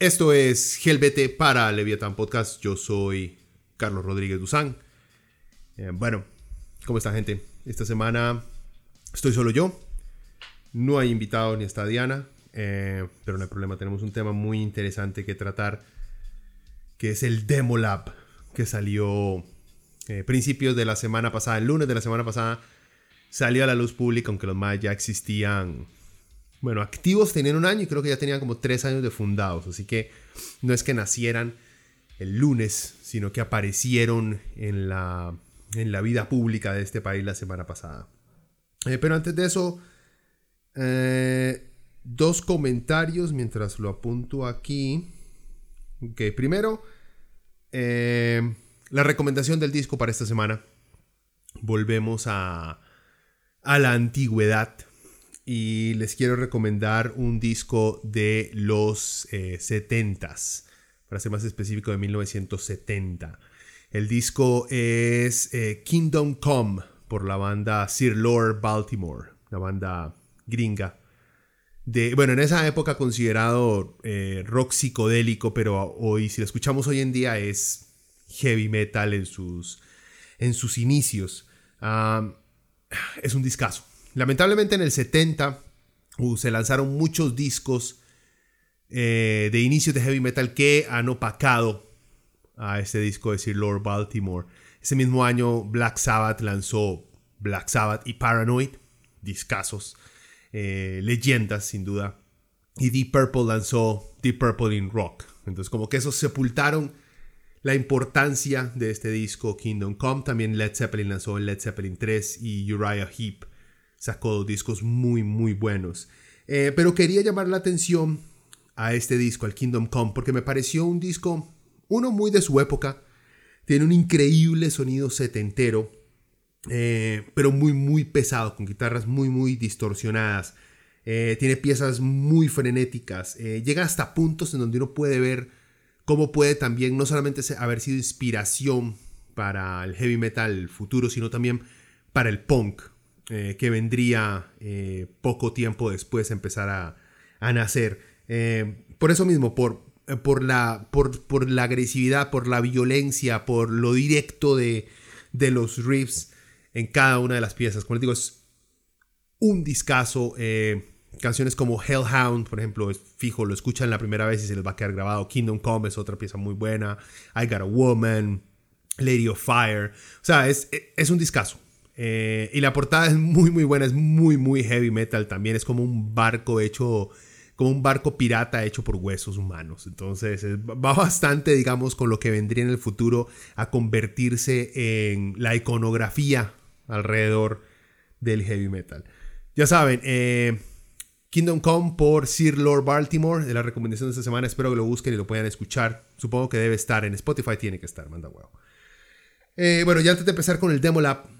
Esto es Gelbete para Leviathan Podcast. Yo soy Carlos Rodríguez Duzán. Eh, bueno, ¿cómo está gente? Esta semana estoy solo yo. No hay invitado ni está Diana. Eh, pero no hay problema, tenemos un tema muy interesante que tratar. Que es el Demo Lab. Que salió eh, principios de la semana pasada, el lunes de la semana pasada. Salió a la luz pública, aunque los más ya existían bueno, activos tenían un año y creo que ya tenían como tres años de fundados. Así que no es que nacieran el lunes, sino que aparecieron en la, en la vida pública de este país la semana pasada. Eh, pero antes de eso, eh, dos comentarios mientras lo apunto aquí. Ok, primero, eh, la recomendación del disco para esta semana. Volvemos a, a la antigüedad y les quiero recomendar un disco de los 70s, eh, para ser más específico de 1970. El disco es eh, Kingdom Come por la banda Sir Lord Baltimore, la banda gringa. De, bueno, en esa época considerado eh, rock psicodélico, pero hoy, si lo escuchamos hoy en día, es heavy metal en sus, en sus inicios. Ah, es un discazo Lamentablemente en el 70 uh, se lanzaron muchos discos eh, de inicios de heavy metal que han opacado a este disco de Sir Lord Baltimore. Ese mismo año Black Sabbath lanzó Black Sabbath y Paranoid, discazos, eh, leyendas sin duda. Y Deep Purple lanzó Deep Purple in Rock. Entonces como que esos sepultaron la importancia de este disco Kingdom Come. También Led Zeppelin lanzó Led Zeppelin 3 y Uriah Heep sacó dos discos muy, muy buenos. Eh, pero quería llamar la atención a este disco, al Kingdom Come, porque me pareció un disco, uno muy de su época, tiene un increíble sonido setentero, eh, pero muy, muy pesado, con guitarras muy, muy distorsionadas. Eh, tiene piezas muy frenéticas. llega hasta puntos en donde uno puede ver cómo puede también no solamente haber sido inspiración para el heavy metal futuro, sino también para el punk. Eh, que vendría eh, poco tiempo después empezar a, a nacer. Eh, por eso mismo, por, por, la, por, por, la agresividad, por la violencia, por lo directo de, de los riffs en cada una de las piezas. Como les digo, es un discazo. canciones como Hellhound, por ejemplo, es fijo, lo escuchan la primera vez y se les va a quedar grabado. Kingdom Come es otra pieza muy buena. I Got a Woman, Lady of Fire. O sea, es, es un discazo. Eh, y la portada es muy, muy buena, es muy, muy heavy metal también. Es como un barco hecho, como un barco pirata hecho por huesos humanos. Entonces va bastante, digamos, con lo que vendría en el futuro a convertirse en la iconografía alrededor del heavy metal. Ya saben, eh, Kingdom Come por Sir Lord Baltimore, de la recomendación de esta semana. Espero que lo busquen y lo puedan escuchar. Supongo que debe estar en Spotify, tiene que estar, manda huevo. Eh, bueno, ya antes de empezar con el Demo Lab,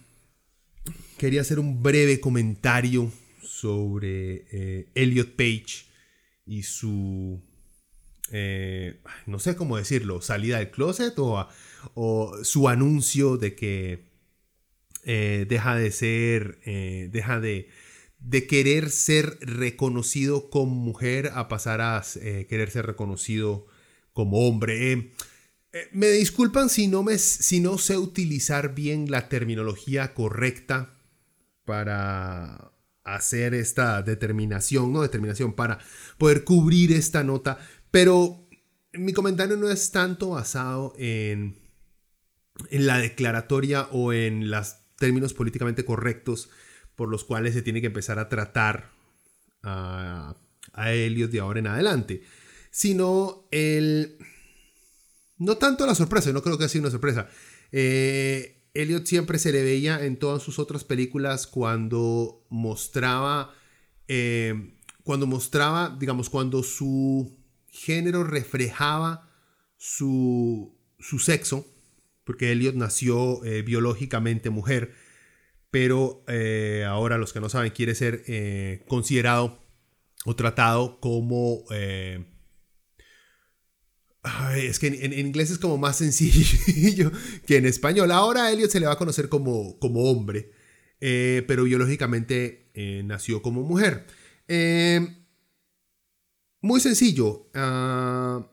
quería hacer un breve comentario sobre eh, Elliot Page y su, eh, no sé cómo decirlo, salida del closet o, su anuncio de que eh, deja de ser, deja de, de, querer ser reconocido como mujer a pasar a querer ser reconocido como hombre. me disculpan si no, me, si no sé utilizar bien la terminología correcta para hacer esta determinación, no determinación, para poder cubrir esta nota, pero mi comentario no es tanto basado en, en la declaratoria o en los términos políticamente correctos por los cuales se tiene que empezar a tratar a a Elliot de ahora en adelante, sino el... No tanto la sorpresa, no creo que ha sido una sorpresa. Eh, Elliot siempre se le veía en todas sus otras películas cuando mostraba, eh, cuando mostraba, digamos, cuando su género reflejaba su, su sexo, porque Elliot nació eh, biológicamente mujer, pero eh, ahora los que no saben quiere ser considerado o tratado como... es que en, inglés es como más sencillo que en español. Ahora a Elliot se le va a conocer como, como hombre, pero biológicamente nació como mujer. muy sencillo. Ah,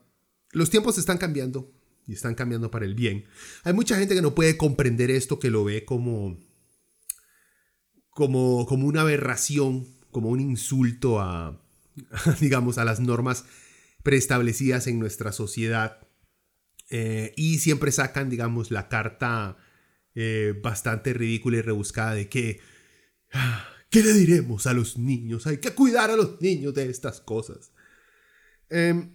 los tiempos están cambiando y están cambiando para el bien. Hay mucha gente que no puede comprender esto, que lo ve como, como, como una aberración, como un insulto a, digamos, a las normas preestablecidas en nuestra sociedad. Eh, y siempre sacan, digamos, la carta eh, bastante ridícula y rebuscada de que, ah, ¿qué le diremos a los niños? Hay que cuidar a los niños de estas cosas. Eh,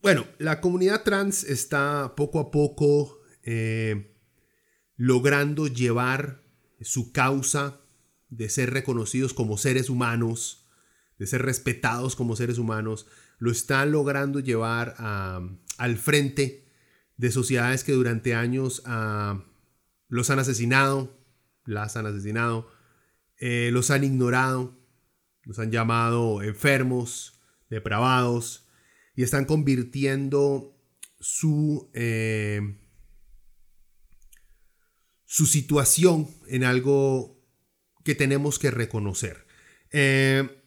bueno, la comunidad trans está poco a poco eh, logrando llevar su causa de ser reconocidos como seres humanos, de ser respetados como seres humanos, lo están logrando llevar al frente de sociedades que durante años ah, los han asesinado, las han asesinado, eh, los han ignorado, los han llamado enfermos, depravados, y están convirtiendo su, eh, su situación en algo que tenemos que reconocer. Eh,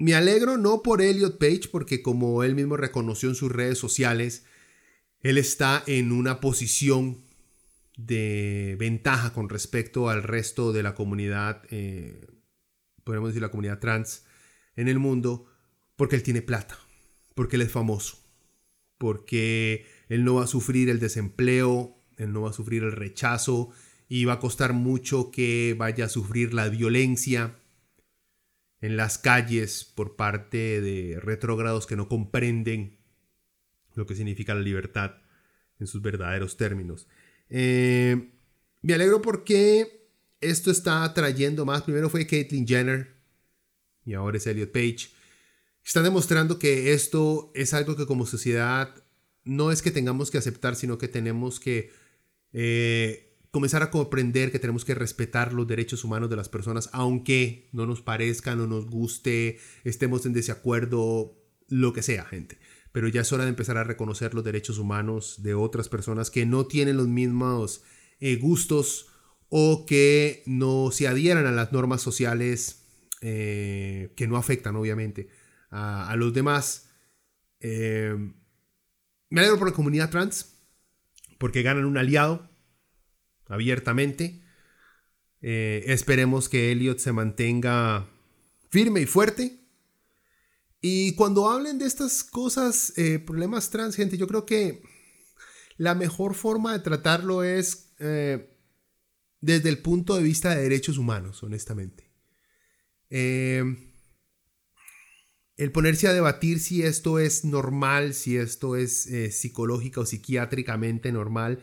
me alegro no por Elliot Page, porque como él mismo reconoció en sus redes sociales, él está en una posición de ventaja con respecto al resto de la comunidad, eh, podemos decir la comunidad trans en el mundo, porque él tiene plata porque él es famoso, porque él no va a sufrir el desempleo, él no va a sufrir el rechazo y va a costar mucho que vaya a sufrir la violencia en las calles por parte de retrógrados que no comprenden lo que significa la libertad en sus verdaderos términos. Eh, me alegro porque esto está trayendo más. Primero fue Caitlyn Jenner y ahora es Elliot Page está demostrando que esto es algo que como sociedad no es que tengamos que aceptar, sino que tenemos que eh, comenzar a comprender que tenemos que respetar los derechos humanos de las personas, aunque no nos parezca, no nos guste, estemos en desacuerdo, lo que sea, gente. Pero ya es hora de empezar a reconocer los derechos humanos de otras personas que no tienen los mismos eh, gustos o que no se adhieran a las normas sociales eh, que no afectan, obviamente, a, los demás. Eh, me alegro por la comunidad trans, porque ganan un aliado abiertamente. Eh, esperemos que Elliot se mantenga firme y fuerte. Y cuando hablen de estas cosas, eh, problemas trans, gente, yo creo que la mejor forma de tratarlo es desde el punto de vista de derechos humanos, honestamente. Eh, el ponerse a debatir si esto es normal, si esto es eh, psicológica o psiquiátricamente normal,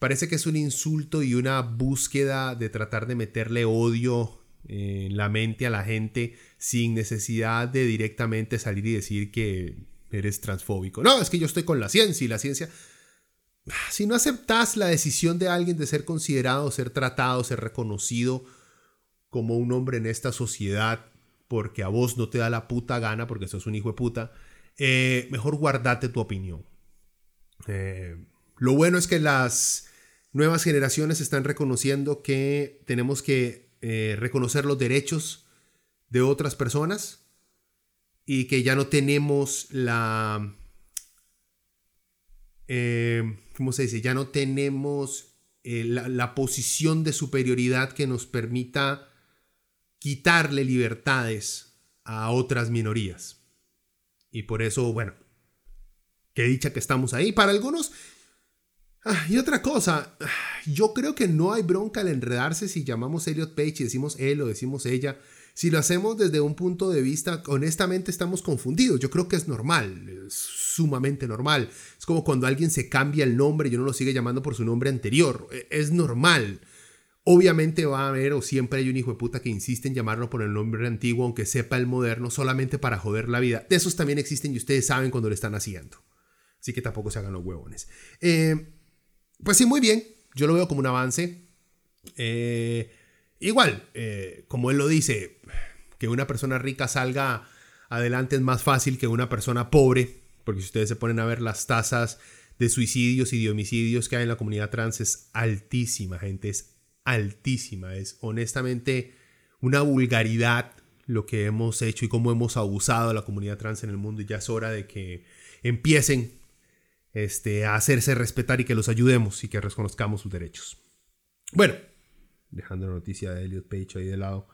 parece que es un insulto y una búsqueda de tratar de meterle odio en la mente a la gente sin necesidad de directamente salir y decir que eres transfóbico. No, es que yo estoy con la ciencia y la ciencia... Si no aceptas la decisión de alguien de ser considerado, ser tratado, ser reconocido como un hombre en esta sociedad, porque a vos no te da la puta gana, porque sos un hijo de puta, eh, mejor guardate tu opinión. Eh, lo bueno es que las nuevas generaciones están reconociendo que tenemos que eh, reconocer los derechos de otras personas y que ya no tenemos la... ¿Cómo se dice? Ya no tenemos la posición de superioridad que nos permita quitarle libertades a otras minorías. Y por eso, bueno, qué dicha que estamos ahí. Para algunos... Ah, y otra cosa, yo creo que no hay bronca al enredarse si llamamos Elliot Page y decimos él o decimos ella. si lo hacemos desde un punto de vista, honestamente estamos confundidos. Yo creo que es normal, es sumamente normal. Es como cuando alguien se cambia el nombre y uno lo sigue llamando por su nombre anterior. E, es normal. Obviamente va a haber o siempre hay un hijo de puta que insiste en llamarlo por el nombre antiguo, aunque sepa el moderno, solamente para joder la vida. De esos también existen y ustedes saben cuando lo están haciendo. Así que tampoco se hagan los huevones. Eh, pues sí, muy bien. Yo lo veo como un avance. Eh, igual, eh, como él lo dice, que una persona rica salga adelante es más fácil que una persona pobre, porque si ustedes se ponen a ver las tasas de suicidios y de homicidios que hay en la comunidad trans es altísima, gente, es altísima, es honestamente una vulgaridad lo que hemos hecho y cómo hemos abusado a la comunidad trans en el mundo y ya es hora de que empiecen este, hacerse respetar y que los ayudemos y que reconozcamos sus derechos. Bueno, dejando la noticia de Elliot Page ahí de lado,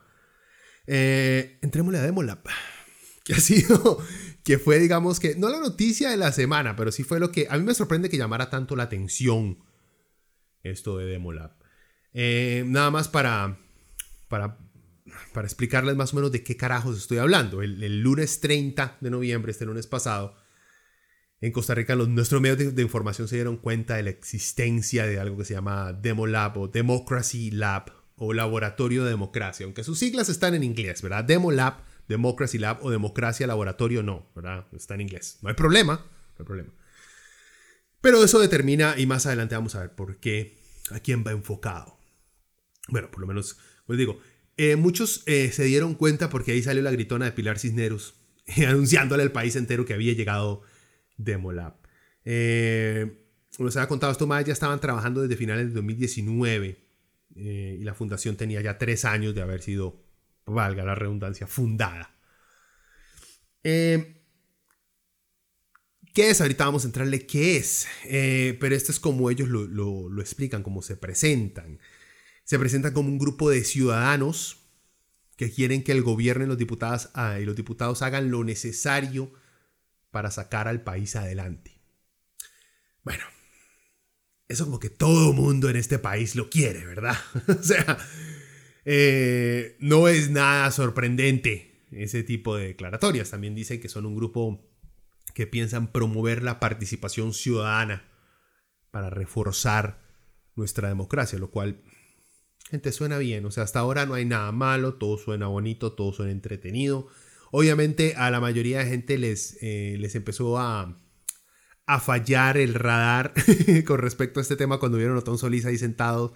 eh, entrémosle a Demolab, que ha sido, que fue, digamos que, no la noticia de la semana, pero sí fue lo que a mí me sorprende que llamara tanto la atención esto de Demolab. Eh, nada más para, para, para explicarles más o menos de qué carajos estoy hablando. El, el lunes 30 de noviembre, este lunes pasado, en Costa Rica los, nuestros medios de, información se dieron cuenta de la existencia de algo que se llama Demolab o Democracy Lab o Laboratorio de Democracia, aunque sus siglas están en inglés, ¿verdad? Demolab, Democracy Lab o Democracia Laboratorio no, ¿verdad? Está en inglés. No hay problema, no hay problema. Pero eso determina, y más adelante vamos a ver por qué, a quién va enfocado. Bueno, por lo menos, pues digo, eh, muchos eh, se dieron cuenta porque ahí salió la gritona de Pilar Cisneros, anunciándole al país entero que había llegado Demolab. Eh, como les había contado, estos más ya estaban trabajando desde finales de 2019 eh, y la fundación tenía ya tres años de haber sido, valga la redundancia, fundada. Eh, ¿Qué es? Ahorita vamos a entrarle qué es. Eh, pero esto es como ellos lo, explican, cómo se presentan. Se presentan como un grupo de ciudadanos que quieren que el gobierno y los diputados, ah, y los diputados hagan lo necesario para sacar al país adelante. Bueno, eso como que todo mundo en este país lo quiere, ¿verdad? o sea, eh, no es nada sorprendente ese tipo de declaratorias. También dicen que son un grupo que piensan promover la participación ciudadana para reforzar nuestra democracia, lo cual, gente, suena bien. O sea, hasta ahora no hay nada malo, todo suena bonito, todo suena entretenido. Obviamente a la mayoría de gente les, eh, les empezó a, a fallar el radar con respecto a este tema cuando vieron a Tom Solís ahí sentado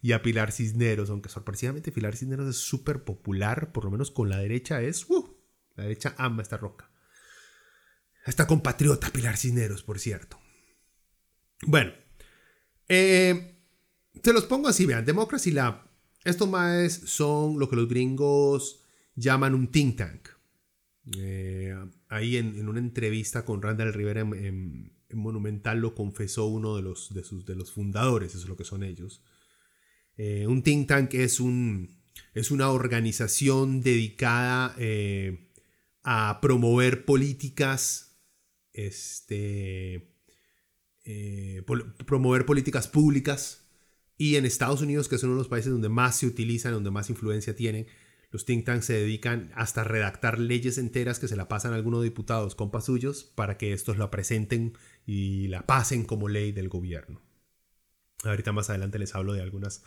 y a Pilar Cisneros, aunque sorpresivamente Pilar Cisneros es súper popular, por lo menos con la derecha es, uh, la derecha ama esta roca. Esta compatriota Pilar Cisneros, por cierto. Bueno, eh, se los pongo así, vean, Democracy Lab, estos más son lo que los gringos llaman un think tank. Eh, ahí en, una entrevista con Randall Rivera en, Monumental lo confesó uno de los, de, sus, de los fundadores, eso es lo que son ellos. Eh, un think tank es, un, es una organización dedicada eh, a promover políticas, este, promover políticas públicas y en Estados Unidos, que son uno de los países donde más se utilizan, donde más influencia tienen, los think tanks se dedican hasta a redactar leyes enteras que se la pasan a algunos diputados, compas suyos, para que estos la presenten y la pasen como ley del gobierno. Ahorita más adelante les hablo de, algunas,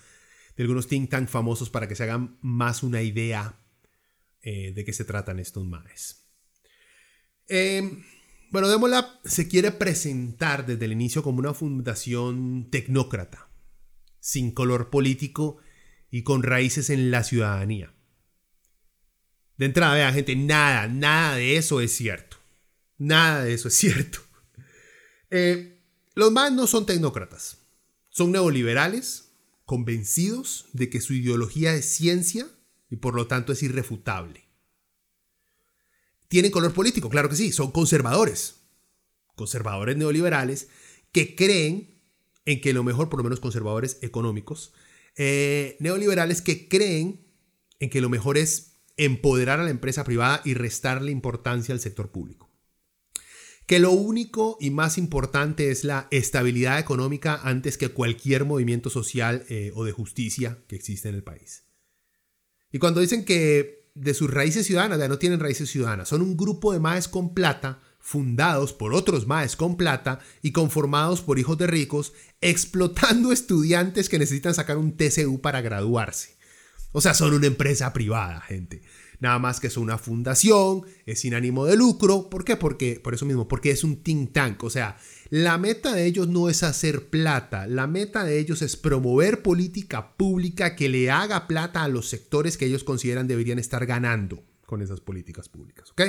de algunos think tanks famosos para que se hagan más una idea eh, de qué se tratan estos maes. Eh, bueno, Demolab se quiere presentar desde el inicio como una fundación tecnócrata, sin color político y con raíces en la ciudadanía. De entrada, vean, gente, nada, nada de eso es cierto. Nada de eso es cierto. Eh, los más no son tecnócratas. Son neoliberales, convencidos de que su ideología es ciencia y por lo tanto es irrefutable. Tienen color político, claro que sí, son conservadores. Conservadores neoliberales que creen en que lo mejor, por lo menos conservadores económicos, eh, neoliberales que creen en que lo mejor es empoderar a la empresa privada y restarle importancia al sector público. Que lo único y más importante es la estabilidad económica antes que cualquier movimiento social eh, o de justicia que existe en el país. Y cuando dicen que de sus raíces ciudadanas, ya no tienen raíces ciudadanas, son un grupo de maes con plata fundados por otros maes con plata y conformados por hijos de ricos, explotando estudiantes que necesitan sacar un TCU para graduarse. O sea, son una empresa privada, gente. Nada más que es una fundación, es sin ánimo de lucro. ¿Por qué? Porque, por eso mismo, porque es un think tank. O sea, la meta de ellos no es hacer plata, la meta de ellos es promover política pública que le haga plata a los sectores que ellos consideran deberían estar ganando con esas políticas públicas. ¿Ok?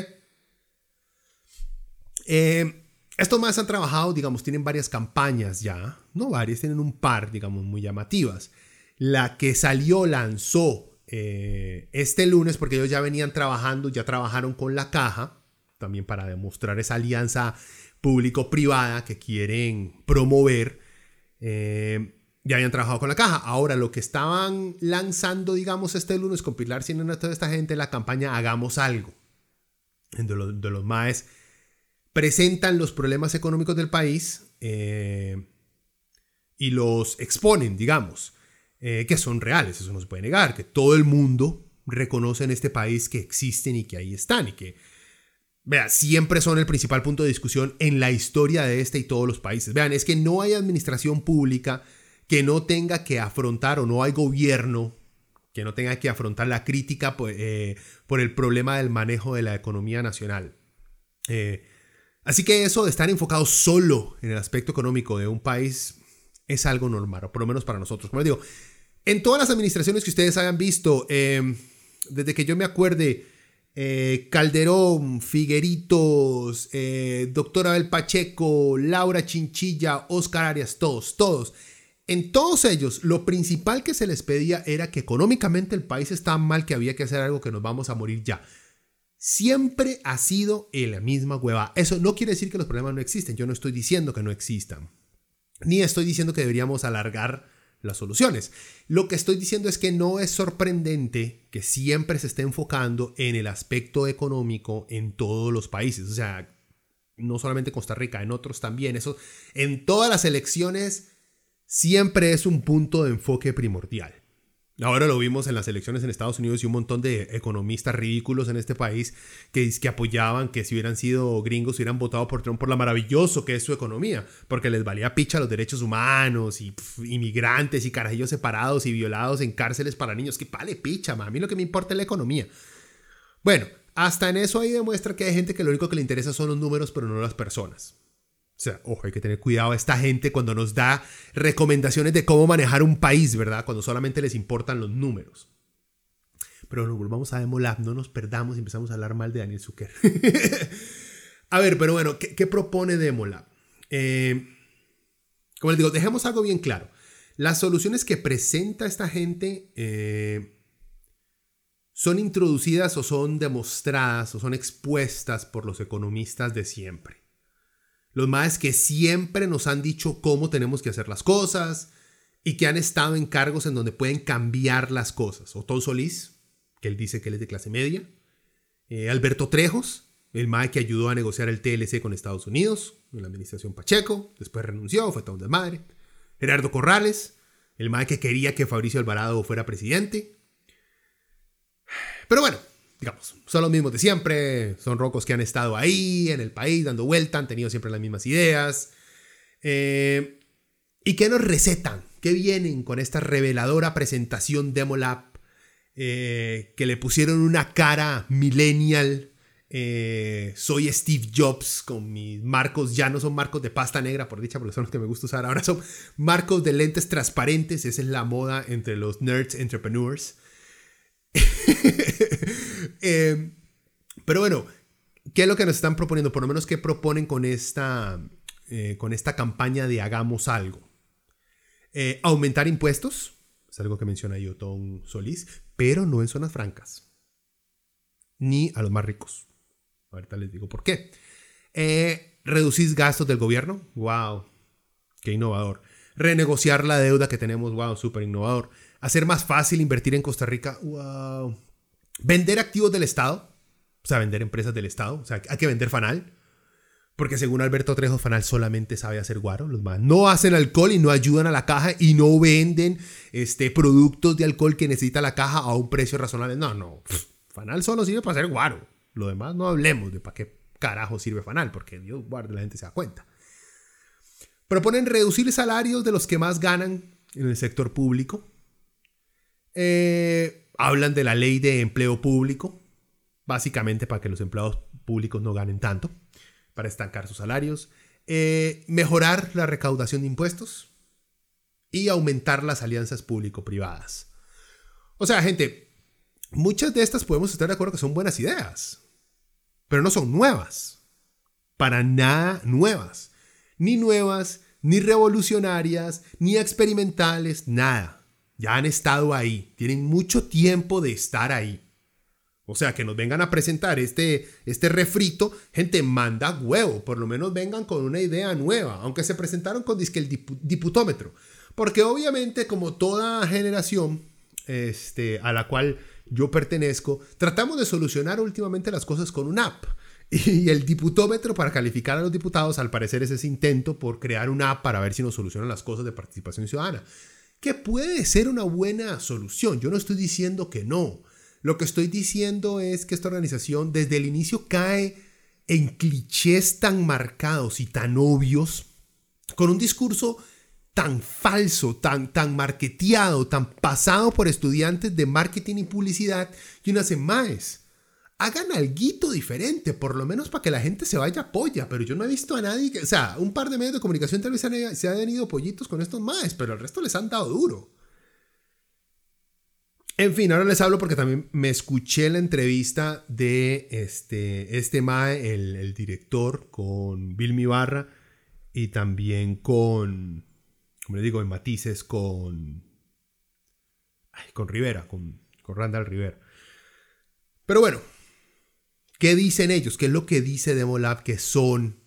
Eh, estos más han trabajado, digamos, tienen varias campañas ya, no varias, tienen un par, digamos, muy llamativas. La que salió, lanzó eh, este lunes, porque ellos ya venían trabajando, ya trabajaron con la caja, también para demostrar esa alianza público-privada que quieren promover. Eh, ya habían trabajado con la caja. Ahora, lo que estaban lanzando, digamos, este lunes con Pilar Sin toda esta gente, la campaña Hagamos Algo. De los, de los MAES presentan los problemas económicos del país eh, y los exponen, digamos. Eh, que son reales, eso no se puede negar, que todo el mundo reconoce en este país que existen y que ahí están y que, vea, siempre son el principal punto de discusión en la historia de este y todos los países. Vean, es que no hay administración pública que no tenga que afrontar o no hay gobierno que no tenga que afrontar la crítica por, eh, por el problema del manejo de la economía nacional. Eh, así que eso de estar enfocado solo en el aspecto económico de un país es algo normal, o por lo menos para nosotros. Como les digo, en todas las administraciones que ustedes hayan visto, eh, desde que yo me acuerde, eh, Calderón, Figueritos, eh, doctor Abel Pacheco, Laura Chinchilla, Oscar Arias, todos, todos. En todos ellos, lo principal que se les pedía era que económicamente el país estaba mal, que había que hacer algo, que nos vamos a morir ya. Siempre ha sido en la misma hueva. Eso no quiere decir que los problemas no existen. Yo no estoy diciendo que no existan. Ni estoy diciendo que deberíamos alargar las soluciones. Lo que estoy diciendo es que no es sorprendente que siempre se esté enfocando en el aspecto económico en todos los países. O sea, no solamente Costa Rica, en otros también. Eso, en todas las elecciones siempre es un punto de enfoque primordial. Ahora lo vimos en las elecciones en Estados Unidos y un montón de economistas ridículos en este país que, que apoyaban que si hubieran sido gringos hubieran votado por Trump por lo maravilloso que es su economía, porque les valía picha los derechos humanos y inmigrantes y carajillos separados y violados en cárceles para niños. Que vale picha, a mí lo que me importa es la economía. Bueno, hasta en eso ahí demuestra que hay gente que lo único que le interesa son los números, pero no las personas. O sea, ojo, hay que tener cuidado a esta gente cuando nos da recomendaciones de cómo manejar un país, ¿verdad? Cuando solamente les importan los números. Pero nos volvamos a Demolab, no nos perdamos y empezamos a hablar mal de Daniel Zucker. a ver, pero bueno, ¿qué, propone Demolab? Eh, como les digo, dejemos algo bien claro. Las soluciones que presenta esta gente eh, son introducidas o son demostradas o son expuestas por los economistas de siempre. Los más que siempre nos han dicho cómo tenemos que hacer las cosas y que han estado en cargos en donde pueden cambiar las cosas. Otón Solís, que él dice que él es de clase media. Eh, Alberto Trejos, el MAE que ayudó a negociar el TLC con Estados Unidos, en la administración Pacheco, después renunció, fue todo un desmadre. Gerardo Corrales, el MAE que quería que Fabricio Alvarado fuera presidente. Pero bueno, digamos, son los mismos de siempre, son rocos que han estado ahí en el país dando vuelta, han tenido siempre las mismas ideas. Eh, ¿Y qué nos recetan? ¿Qué vienen con esta reveladora presentación Demolab? Eh, que le pusieron una cara millennial. Eh, soy Steve Jobs con mis marcos, ya no son marcos de pasta negra, por dicha, porque son los que me gusta usar. Ahora son marcos de lentes transparentes. Esa es la moda entre los nerds entrepreneurs. Eh, pero bueno, ¿qué es lo que nos están proponiendo? Por lo menos, ¿qué proponen con esta, eh, con esta campaña de hagamos algo? Eh, aumentar impuestos, es algo que menciona Yotón Solís, pero no en zonas francas, ni a los más ricos. Ahorita les digo por qué. reducir gastos del gobierno, wow, qué innovador. Renegociar la deuda que tenemos, wow, súper innovador. Hacer más fácil invertir en Costa Rica, wow, Vender activos del Estado, o sea, vender empresas del Estado, o sea, hay que vender Fanal. Porque según Alberto Trejo, Fanal solamente sabe hacer guaro. Los más no hacen alcohol y no ayudan a la caja y no venden este, productos de alcohol que necesita la caja a un precio razonable. No, no. Fanal solo sirve para hacer guaro. Lo demás no hablemos de para qué carajo sirve Fanal, porque Dios guarde, la gente se da cuenta. Proponen reducir salarios de los que más ganan en el sector público. Eh, hablan de la ley de empleo público, básicamente para que los empleados públicos no ganen tanto, para estancar sus salarios. Eh, mejorar la recaudación de impuestos y aumentar las alianzas público-privadas. O sea, gente, muchas de estas podemos estar de acuerdo que son buenas ideas, pero no son nuevas. Para nada nuevas. Ni nuevas, ni revolucionarias, ni experimentales, nada. Ya han estado ahí. Tienen mucho tiempo de estar ahí. O sea, que nos vengan a presentar este, este refrito, gente, manda huevo, por lo menos vengan con una idea nueva, aunque se presentaron con disque el diputómetro. Porque obviamente, como toda generación este, a la cual yo pertenezco, tratamos de solucionar últimamente las cosas con una app. Y el diputómetro para calificar a los diputados, al parecer, es ese intento por crear una app para ver si nos solucionan las cosas de participación ciudadana. Que puede ser una buena solución. Yo no estoy diciendo que no. Lo que estoy diciendo es que esta organización desde el inicio cae en clichés tan marcados y tan obvios, con un discurso tan falso, tan, tan marketeado, tan pasado por estudiantes de marketing y publicidad, y una más. Hagan algo diferente, por lo menos para que la gente se vaya a polla, pero yo no he visto a nadie que, o sea, un par de medios de comunicación tal vez se, hayan ido pollitos con estos más, pero el resto les han dado duro. En fin, ahora les hablo porque también me escuché la entrevista de este, este MAE, el, director, con Bill Mibarra y también con, como les digo, en matices con, con Rivera, con, con Randall Rivera. Pero bueno, ¿qué dicen ellos? ¿Qué es lo que dice Demolab que son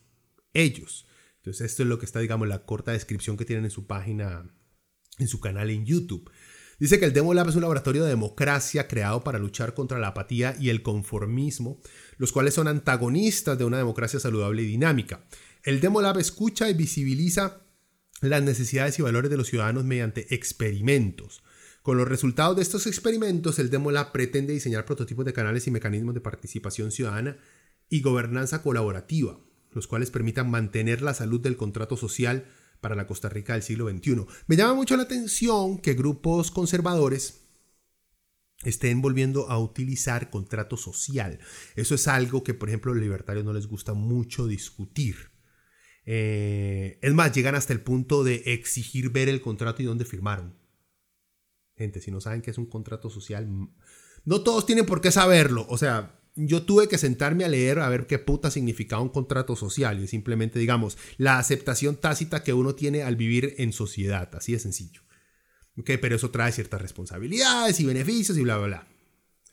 ellos? Entonces esto es lo que está, digamos, la corta descripción que tienen en su página, en su canal en YouTube. Dice que el Demo Lab es un laboratorio de democracia creado para luchar contra la apatía y el conformismo, los cuales son antagonistas de una democracia saludable y dinámica. El Demo Lab escucha y visibiliza las necesidades y valores de los ciudadanos mediante experimentos. Con los resultados de estos experimentos, el Demo Lab pretende diseñar prototipos de canales y mecanismos de participación ciudadana y gobernanza colaborativa, los cuales permitan mantener la salud del contrato social para la Costa Rica del siglo XXI. Me llama mucho la atención que grupos conservadores estén volviendo a utilizar contrato social. Eso es algo que, por ejemplo, a los libertarios no les gusta mucho discutir. Eh, es más, llegan hasta el punto de exigir ver el contrato y dónde firmaron. Gente, si no saben qué es un contrato social, no todos tienen por qué saberlo. O sea, yo tuve que sentarme a leer a ver qué puta significaba un contrato social y simplemente, digamos, la aceptación tácita que uno tiene al vivir en sociedad, así de sencillo. Okay, pero eso trae ciertas responsabilidades y beneficios y bla, bla, bla.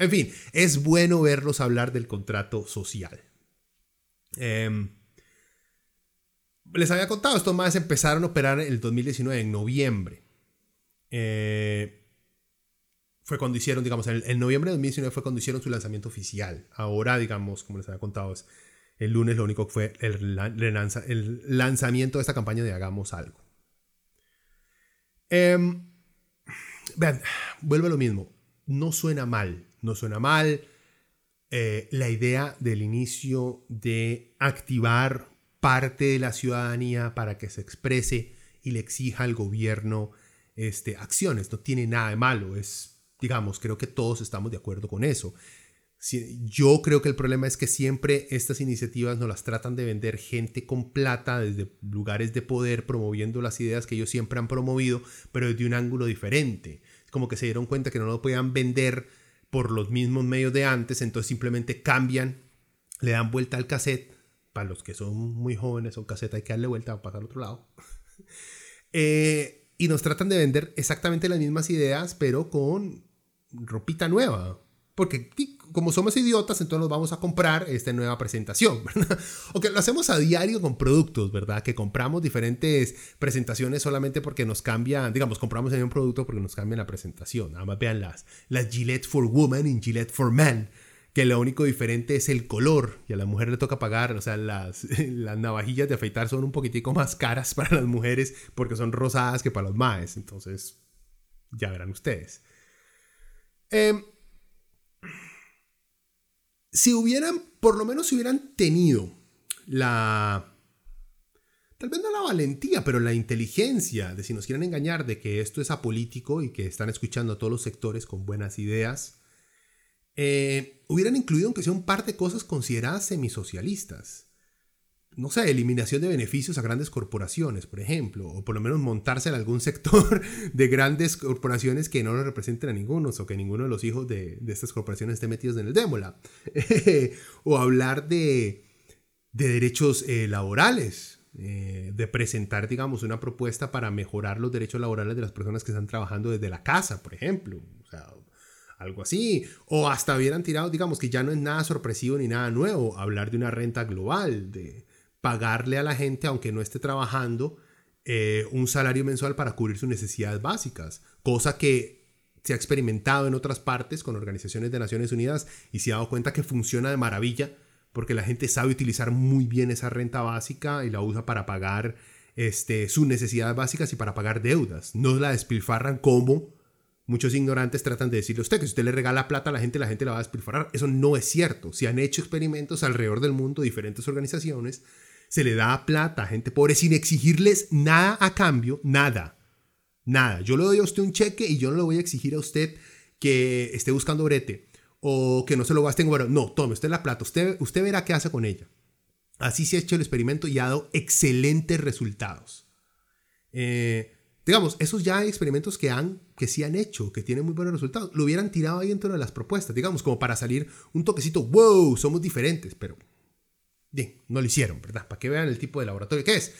En fin, es bueno verlos hablar del contrato social. Em, les había contado, estos más empezaron a operar en el 2019, en noviembre. Eh, fue cuando hicieron, digamos, en, noviembre de 2019 fue cuando hicieron su lanzamiento oficial. Ahora, digamos, como les había contado, es el lunes lo único que fue el, el lanzamiento de esta campaña de Hagamos algo. Em, vean, vuelve a lo mismo. No suena mal, no suena mal. Eh, la idea del inicio de activar parte de la ciudadanía para que se exprese y le exija al gobierno este, acciones. No tiene nada de malo. Es digamos, creo que todos estamos de acuerdo con eso. Yo creo que el problema es que siempre estas iniciativas nos las tratan de vender gente con plata desde lugares de poder promoviendo las ideas que ellos siempre han promovido, pero desde un ángulo diferente. Como que se dieron cuenta que no lo podían vender por los mismos medios de antes, entonces simplemente cambian, le dan vuelta al cassette. Para los que son muy jóvenes, un cassette hay que darle vuelta pasar al otro lado. Eh, y nos tratan de vender exactamente las mismas ideas, pero con ropita nueva. Porque como somos idiotas, entonces nos vamos a comprar esta nueva presentación, ¿verdad? O que lo hacemos a diario con productos, ¿verdad? Que compramos diferentes presentaciones solamente porque nos cambian, digamos, compramos en un producto porque nos cambian la presentación. Nada más vean las, las Gillette for Women y Gillette for Men, que lo único diferente es el color y a la mujer le toca pagar, o sea, las, las navajillas de afeitar son un poquitico más caras para las mujeres porque son rosadas que para los maes. Entonces, ya verán ustedes. Em, si hubieran, por lo menos si hubieran tenido la, tal vez no la valentía, pero la inteligencia de si nos quieren engañar de que esto es apolítico y que están escuchando a todos los sectores con buenas ideas, eh, hubieran incluido aunque sea un par de cosas consideradas semisocialistas. No sé, eliminación de beneficios a grandes corporaciones, por ejemplo, o por lo menos montarse en algún sector de grandes corporaciones que no lo representen a ninguno, o que ninguno de los hijos de, estas corporaciones esté metidos en el démola. o hablar de, derechos eh, laborales, eh, de presentar, digamos, una propuesta para mejorar los derechos laborales de las personas que están trabajando desde la casa, por ejemplo. O sea, algo así. O hasta hubieran tirado, digamos, que ya no es nada sorpresivo ni nada nuevo, hablar de una renta global, de pagarle a la gente, aunque no esté trabajando, eh, un salario mensual para cubrir sus necesidades básicas. Cosa que se ha experimentado en otras partes con organizaciones de Naciones Unidas y se ha dado cuenta que funciona de maravilla porque la gente sabe utilizar muy bien esa renta básica y la usa para pagar este, sus necesidades básicas y para pagar deudas. No la despilfarran como muchos ignorantes tratan de decirle a usted que si usted le regala plata a la gente, la gente la va a despilfarrar. Eso no es cierto. Se han hecho experimentos alrededor del mundo, diferentes organizaciones, se le da plata a gente pobre sin exigirles nada a cambio, nada. Nada. Yo le doy a usted un cheque y yo no le voy a exigir a usted que esté buscando brete o que no se lo gasten. Bueno, no, tome usted la plata, usted, usted verá qué hace con ella. Así se ha hecho el experimento y ha dado excelentes resultados. Eh, digamos, esos ya hay experimentos que, han, que sí han hecho, que tienen muy buenos resultados. Lo hubieran tirado ahí dentro de las propuestas, digamos, como para salir un toquecito, wow, somos diferentes, pero bien, no lo hicieron, ¿verdad? Para que vean el tipo de laboratorio que es.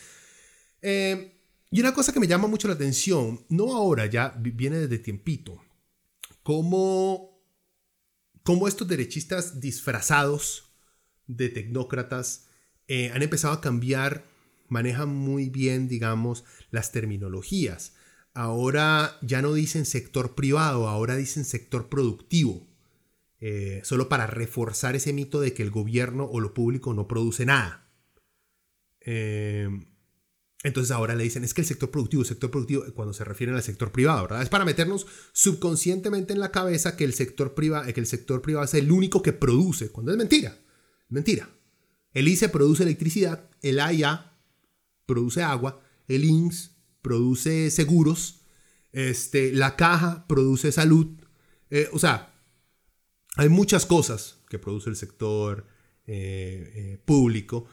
Eh, y una cosa que me llama mucho la atención, no ahora, ya viene desde tiempito, cómo cómo estos derechistas disfrazados de tecnócratas eh, han empezado a cambiar, manejan muy bien, digamos, las terminologías. Ahora ya no dicen sector privado, ahora dicen sector productivo. Eh, solo para reforzar ese mito de que el gobierno o lo público no produce nada. Eh, entonces ahora le dicen, es que el sector productivo, el sector productivo, cuando se refieren al sector privado, ¿verdad? Es para meternos subconscientemente en la cabeza que el sector, privado, que el sector privado es el único que produce, cuando es mentira. Mentira. El ICE produce electricidad, el AIA produce agua, el INS produce seguros, este, la caja produce salud. Eh, o sea, hay muchas cosas que produce el sector eh, eh, público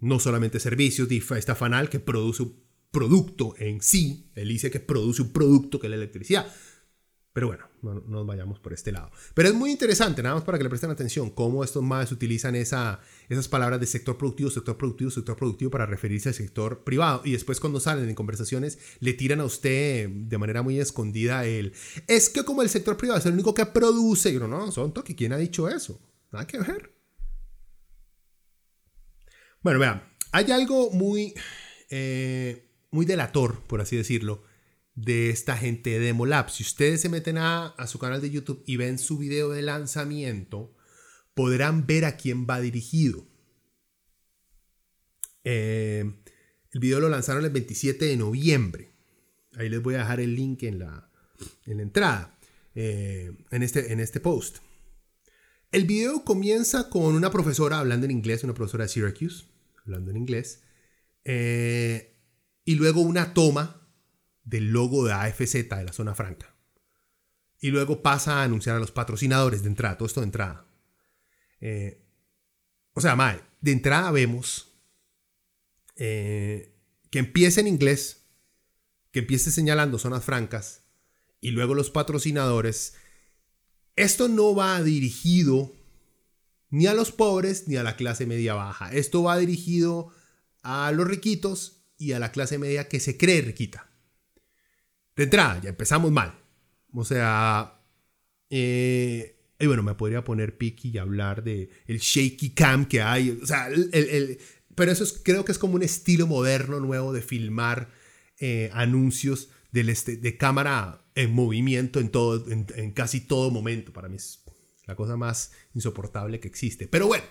no solamente servicios, está Fanal que produce un producto en sí, él dice que produce un producto que es la electricidad. Pero bueno, no, nos vayamos por este lado. Pero es muy interesante, nada más para que le presten atención, cómo estos más utilizan esa, esas palabras de sector productivo, sector productivo, sector productivo para referirse al sector privado. Y después cuando salen en conversaciones, le tiran a usted de manera muy escondida el, es que como el sector privado es el único que produce. Y uno, no, son toque, ¿quién ha dicho eso? Nada que ver. Bueno, vean, hay algo muy, eh, muy delator, por así decirlo, de esta gente de Demolab. Si ustedes se meten a, su canal de YouTube y ven su video de lanzamiento, podrán ver a quién va dirigido. Eh, el video lo lanzaron el 27 de noviembre. Ahí les voy a dejar el link en la, en la entrada, eh, en, este, en este post. El video comienza con una profesora hablando en inglés, una profesora de Syracuse, hablando en inglés, eh, y luego una toma del logo de AFZ de la zona franca. Y luego pasa a anunciar a los patrocinadores de entrada, todo esto de entrada. Eh, o sea, mal de entrada vemos eh, que empieza en inglés, que empiece señalando zonas francas, y luego los patrocinadores. Esto no va dirigido ni a los pobres ni a la clase media baja. Esto va dirigido a los riquitos y a la clase media que se cree riquita. De entrada, ya empezamos mal. O sea, eh, y bueno, me podría poner piqui y hablar de el shaky cam que hay. O sea, pero eso creo que es como un estilo moderno nuevo de filmar eh, anuncios este, de cámara en movimiento en, todo, en casi todo momento. Para mí es la cosa más insoportable que existe. Pero bueno,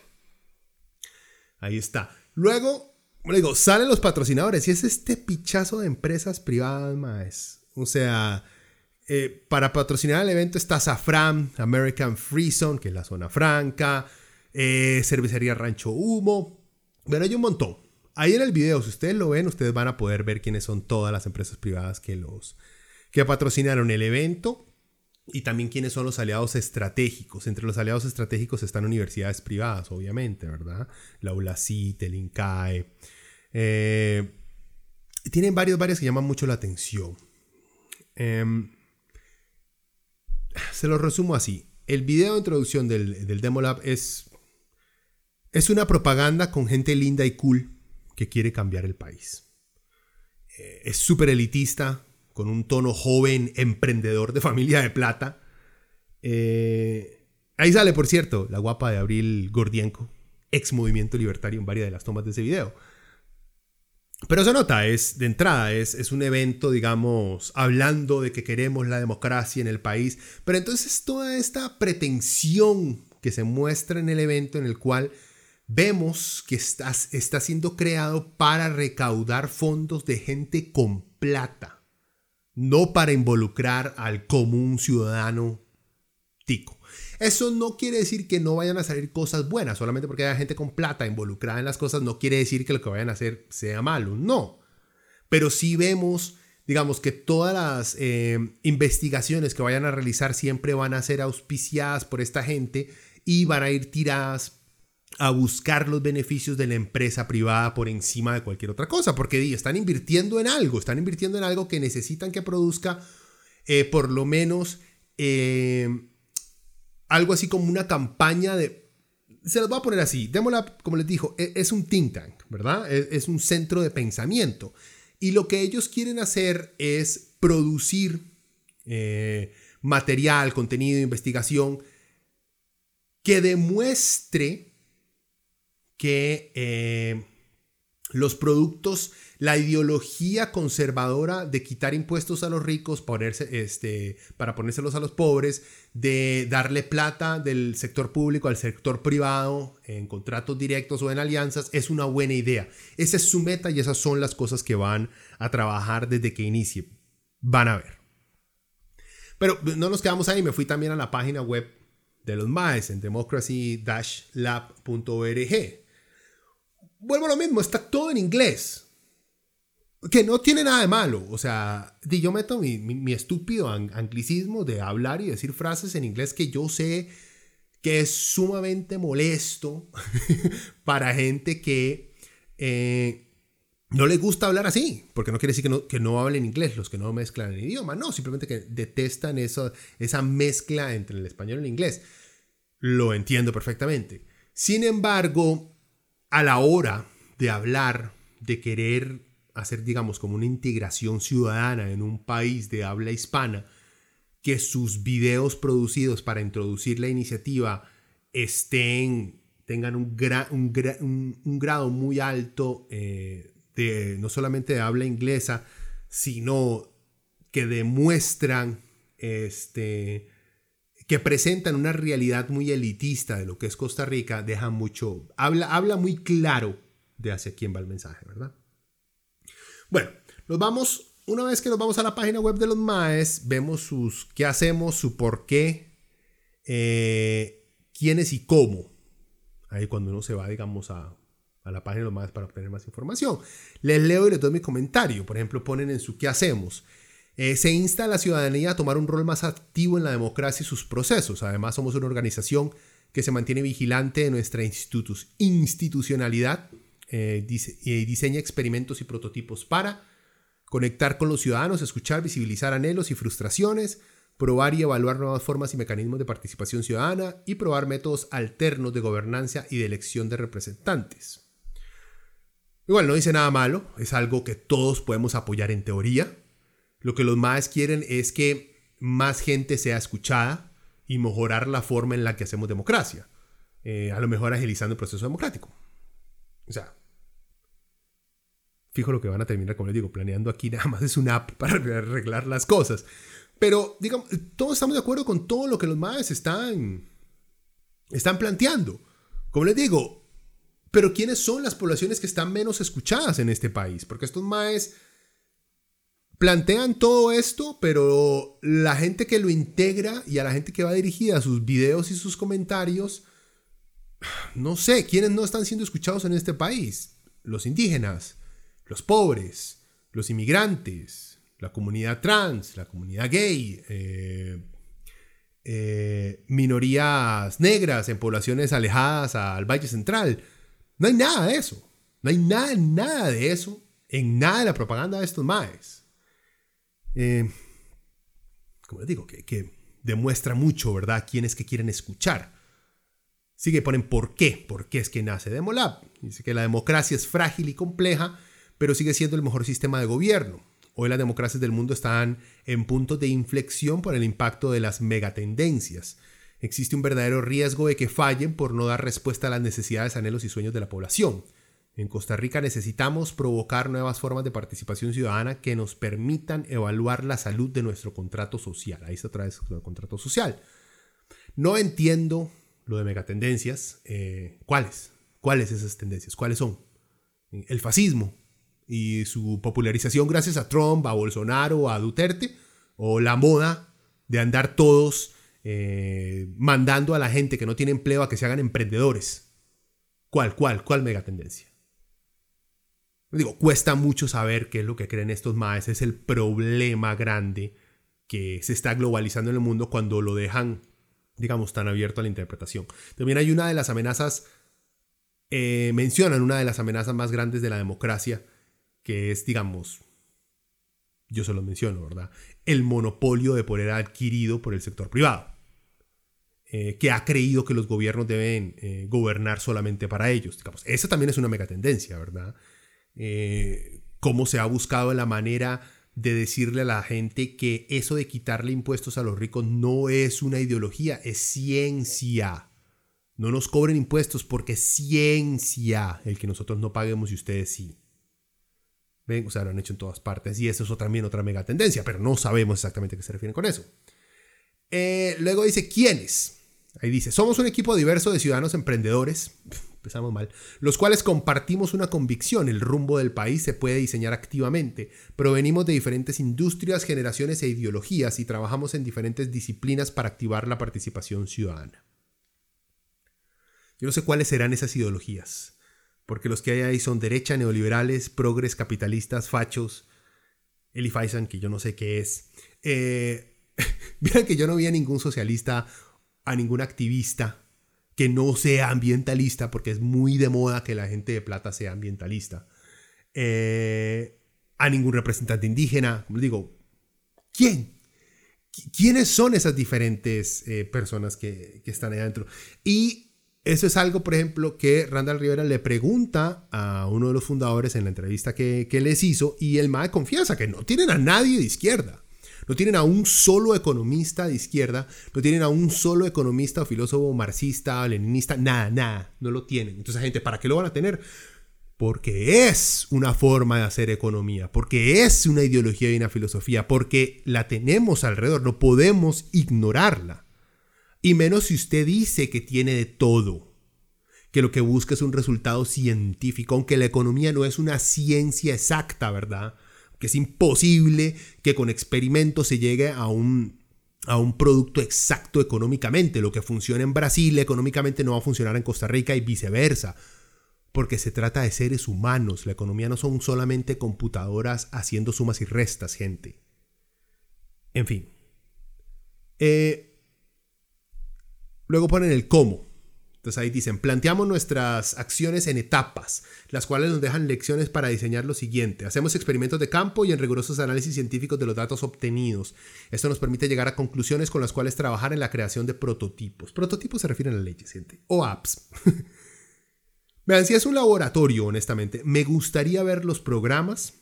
ahí está. Luego, como digo, salen los patrocinadores y es este pichazo de empresas privadas más. O sea, Eh, para patrocinar el evento está Safran, American Free Zone, que es la zona franca, eh, Cervecería Rancho Humo. Bueno, hay un montón. Ahí en el video, si ustedes lo ven, ustedes van a poder ver quiénes son todas las empresas privadas que los que patrocinaron el evento y también quiénes son los aliados estratégicos. Entre los aliados estratégicos están universidades privadas, obviamente, ¿verdad? La ULACIT, el INCAE. Eh, tienen varios, varios que llaman mucho la atención. Em, se lo resumo así. El video de introducción del, del Demo Lab es, es una propaganda con gente linda y cool que quiere cambiar el país. Eh, es súper elitista, con un tono joven, emprendedor de familia de plata. Eh, ahí sale, por cierto, la guapa de Abril Gordienko, ex movimiento libertario en varias de las tomas de ese video. Pero se nota, es de entrada, es, es un evento, digamos, hablando de que queremos la democracia en el país. Pero entonces toda esta pretensión que se muestra en el evento en el cual vemos que está, está siendo creado para recaudar fondos de gente con plata, no para involucrar al común ciudadano tico. Eso no quiere decir que no vayan a salir cosas buenas, solamente porque haya gente con plata involucrada en las cosas no quiere decir que lo que vayan a hacer sea malo, no. Pero sí vemos, digamos, que todas las eh, investigaciones que vayan a realizar siempre van a ser auspiciadas por esta gente y van a ir tiradas a buscar los beneficios de la empresa privada por encima de cualquier otra cosa, porque están invirtiendo en algo, están invirtiendo en algo que necesitan que produzca eh, por lo menos eh, algo así como una campaña de... Se los voy a poner así, Demolab, como les dijo, e, es un think tank, ¿verdad? E, es un centro de pensamiento. Y lo que ellos quieren hacer es producir eh, material, contenido, investigación que demuestre que eh, los productos, la ideología conservadora de quitar impuestos a los ricos, ponerse, este, para ponérselos a los pobres, de darle plata del sector público al sector privado en contratos directos o en alianzas, es una buena idea. Esa es su meta y esas son las cosas que van a trabajar desde que inicie. Van a ver. Pero no nos quedamos ahí, me fui también a la página web de los MAES en democracy-lab.org vuelvo a lo mismo, está todo en inglés. Que no tiene nada de malo. O sea, yo meto mi, estúpido anglicismo de hablar y decir frases en inglés que yo sé que es sumamente molesto para gente que eh, no le gusta hablar así, porque no quiere decir que no, hablen inglés los que no mezclan el idioma, no, simplemente que detestan eso, esa mezcla entre el español y el inglés. Lo entiendo perfectamente. Sin embargo, a la hora de hablar, de querer hacer, digamos, como una integración ciudadana en un país de habla hispana, que sus videos producidos para introducir la iniciativa estén, tengan un, un, grado muy alto eh, de no solamente de habla inglesa, sino que demuestran este, que presentan una realidad muy elitista de lo que es Costa Rica, deja mucho, habla, habla muy claro de hacia quién va el mensaje, ¿verdad? Bueno, nos vamos, una vez que nos vamos a la página web de los MAES, vemos sus qué hacemos, su por qué, eh, quiénes y cómo. Ahí cuando uno se va, digamos, a, a la página de los MAES para obtener más información. Les leo y les doy mi comentario. Por ejemplo, ponen en su qué hacemos. Eh, se insta a la ciudadanía a tomar un rol más activo en la democracia y sus procesos. Además, somos una organización que se mantiene vigilante de nuestra institucionalidad eh, y diseña experimentos y prototipos para conectar con los ciudadanos, escuchar, visibilizar anhelos y frustraciones, probar y evaluar nuevas formas y mecanismos de participación ciudadana y probar métodos alternos de gobernanza y de elección de representantes. Igual no dice nada malo, es algo que todos podemos apoyar en teoría, lo que los más quieren es que más gente sea escuchada y mejorar la forma en la que hacemos democracia. Eh, a lo mejor agilizando el proceso democrático. O sea, fijo lo que van a terminar, como les digo, planeando aquí nada más es una app para arreglar las cosas. Pero, digamos, todos estamos de acuerdo con todo lo que los MAES están, están planteando. Como les digo, pero ¿quiénes son las poblaciones que están menos escuchadas en este país? Porque estos MAES plantean todo esto, pero la gente que lo integra y a la gente que va dirigida a sus videos y sus comentarios, no sé, ¿quiénes no están siendo escuchados en este país? Los indígenas, los pobres, los inmigrantes, la comunidad trans, la comunidad gay, eh, eh, minorías negras en poblaciones alejadas al Valle Central. No hay nada de eso. No hay nada, nada de eso en nada de la propaganda de estos maes. Eh, como les digo, que, demuestra mucho, ¿verdad?, quiénes que quieren escuchar. Sigue ponen por qué, por qué es que nace Demolab. Dice que la democracia es frágil y compleja, pero sigue siendo el mejor sistema de gobierno. Hoy las democracias del mundo están en puntos de inflexión por el impacto de las megatendencias. Existe un verdadero riesgo de que fallen por no dar respuesta a las necesidades, anhelos y sueños de la población. En Costa Rica necesitamos provocar nuevas formas de participación ciudadana que nos permitan evaluar la salud de nuestro contrato social. Ahí está otra vez el contrato social. No entiendo lo de megatendencias. Eh, ¿Cuáles? ¿Cuáles esas tendencias? ¿Cuáles son? El fascismo y su popularización gracias a Trump, a Bolsonaro, a Duterte, o la moda de andar todos eh, mandando a la gente que no tiene empleo a que se hagan emprendedores. ¿Cuál, cuál, cuál megatendencia? Digo, cuesta mucho saber qué es lo que creen estos maes. Es el problema grande que se está globalizando en el mundo cuando lo dejan, digamos, tan abierto a la interpretación. También hay una de las amenazas, eh, mencionan una de las amenazas más grandes de la democracia, que es, digamos, yo se lo menciono, ¿verdad? El monopolio de poder adquirido por el sector privado, eh, que ha creído que los gobiernos deben eh, gobernar solamente para ellos. Digamos, esa también es una megatendencia, ¿verdad? Eh, cómo se ha buscado la manera de decirle a la gente que eso de quitarle impuestos a los ricos no es una ideología, es ciencia. No nos cobren impuestos porque es ciencia el que nosotros no paguemos y ustedes sí. ¿Ven? O sea, lo han hecho en todas partes. Y eso es también otra mega tendencia, pero no sabemos exactamente a qué se refieren con eso. Eh, luego dice, ¿quiénes? Ahí dice, somos un equipo diverso de ciudadanos emprendedores empezamos mal, los cuales compartimos una convicción, el rumbo del país se puede diseñar activamente. Provenimos de diferentes industrias, generaciones e ideologías y trabajamos en diferentes disciplinas para activar la participación ciudadana. Yo no sé cuáles serán esas ideologías, porque los que hay ahí son derecha, neoliberales, progres, capitalistas, fachos, Eli que yo no sé qué es. Eh, que yo no vi a ningún socialista, a ningún activista que no sea ambientalista, porque es muy de moda que la gente de plata sea ambientalista. Eh, a ningún representante indígena, como digo, ¿quién? ¿Quiénes son esas diferentes eh, personas que, están ahí adentro? Y eso es algo, por ejemplo, que Randall Rivera le pregunta a uno de los fundadores en la entrevista que, que les hizo y el MAE confiesa que no tienen a nadie de izquierda. No tienen a un solo economista de izquierda, no tienen a un solo economista o filósofo marxista, o leninista, nada, nada, no lo tienen. Entonces, gente, ¿para qué lo van a tener? Porque es una forma de hacer economía, porque es una ideología y una filosofía, porque la tenemos alrededor, no podemos ignorarla. Y menos si usted dice que tiene de todo, que lo que busca es un resultado científico, aunque la economía no es una ciencia exacta, ¿verdad? que es imposible que con experimentos se llegue a un, a un producto exacto económicamente. Lo que funciona en Brasil económicamente no va a funcionar en Costa Rica y viceversa. Porque se trata de seres humanos. La economía no son solamente computadoras haciendo sumas y restas, gente. En fin. Eh, luego ponen el cómo. Entonces ahí dicen, planteamos nuestras acciones en etapas, las cuales nos dejan lecciones para diseñar lo siguiente. Hacemos experimentos de campo y en rigurosos análisis científicos de los datos obtenidos. Esto nos permite llegar a conclusiones con las cuales trabajar en la creación de prototipos. Prototipos se refieren a leyes, gente, o apps. Vean, si es un laboratorio, honestamente, me gustaría ver los programas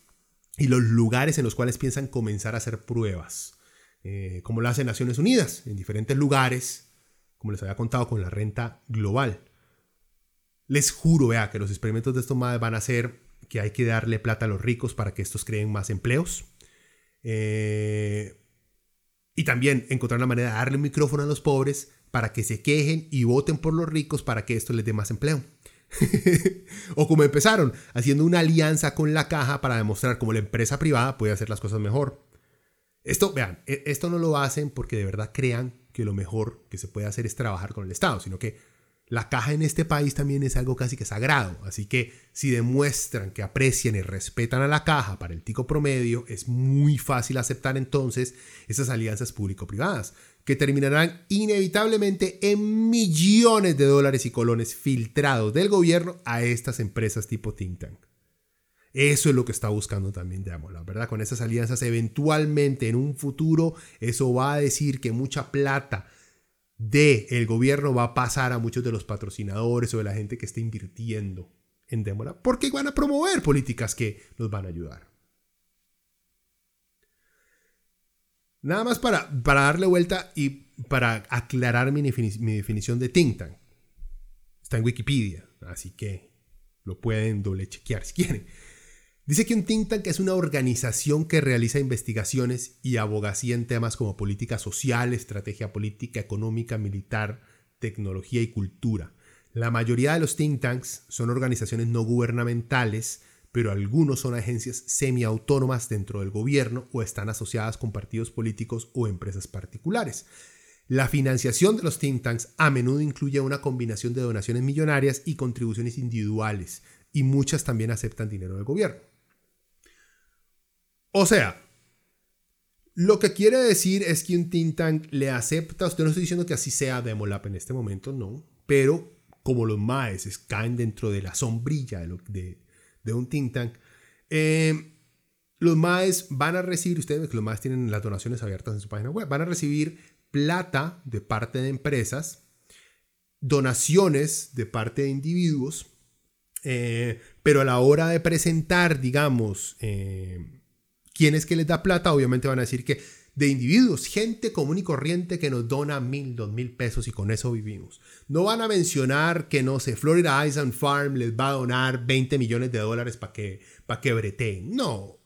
y los lugares en los cuales piensan comenzar a hacer pruebas, eh, como lo hacen Naciones Unidas, en diferentes lugares como les había contado con la renta global. Les juro, vea, que los experimentos de estos madres van a ser que hay que darle plata a los ricos para que estos creen más empleos. Eh, y también encontrar una manera de darle un micrófono a los pobres para que se quejen y voten por los ricos para que esto les dé más empleo. o como empezaron, haciendo una alianza con la caja para demostrar cómo la empresa privada puede hacer las cosas mejor. Esto, vean, e, esto no lo hacen porque de verdad crean que lo mejor que se puede hacer es trabajar con el Estado, sino que la caja en este país también es algo casi que sagrado, así que si demuestran que aprecian y respetan a la caja para el tico promedio, es muy fácil aceptar entonces esas alianzas público-privadas, que terminarán inevitablemente en millones de dólares y colones filtrados del gobierno a estas empresas tipo think tank. Eso es lo que está buscando también la ¿verdad? Con esas alianzas, eventualmente en un futuro, eso va a decir que mucha plata de el gobierno va a pasar a muchos de los patrocinadores o de la gente que está invirtiendo en Démora, porque van a promover políticas que nos van a ayudar. Nada más para, para darle vuelta y para aclarar mi, mi definición de think tank. Está en Wikipedia, así que lo pueden doble chequear si quieren. Dice que un think tank es una organización que realiza investigaciones y abogacía en temas como política social, estrategia política, económica, militar, tecnología y cultura. La mayoría de los think tanks son organizaciones no gubernamentales, pero algunos son agencias semiautónomas dentro del gobierno o están asociadas con partidos políticos o empresas particulares. La financiación de los think tanks a menudo incluye una combinación de donaciones millonarias y contribuciones individuales, y muchas también aceptan dinero del gobierno. O sea, lo que quiere decir es que un think tank le acepta, usted no estoy diciendo que así sea Demolab en este momento, no, pero como los maes caen dentro de la sombrilla de, un think tank, eh, los maes van a recibir, ustedes que los maes tienen las donaciones abiertas en su página web, van a recibir plata de parte de empresas, donaciones de parte de individuos, eh, pero a la hora de presentar, digamos, eh, ¿Quién es que les da plata? Obviamente van a decir que de individuos, gente común y corriente que nos dona mil, dos mil pesos y con eso vivimos. No van a mencionar que, no sé, Florida Island Farm les va a donar 20 millones de dólares para que, pa que breteen. No.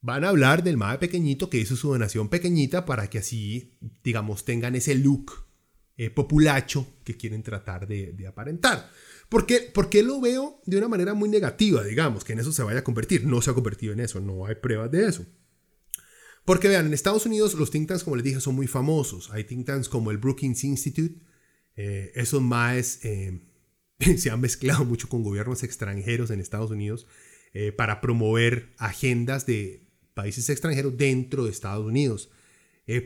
Van a hablar del MAE pequeñito que hizo su donación pequeñita para que así, digamos, tengan ese look eh, populacho que quieren tratar de, de aparentar. ¿Por qué? lo veo de una manera muy negativa, digamos, que en eso se vaya a convertir? No se ha convertido en eso, no hay pruebas de eso. Porque vean, en Estados Unidos los think tanks, como les dije, son muy famosos. Hay think tanks como el Brookings Institute. Eh, esos más eh, se han mezclado mucho con gobiernos extranjeros en Estados Unidos eh, para promover agendas de países extranjeros dentro de Estados Unidos.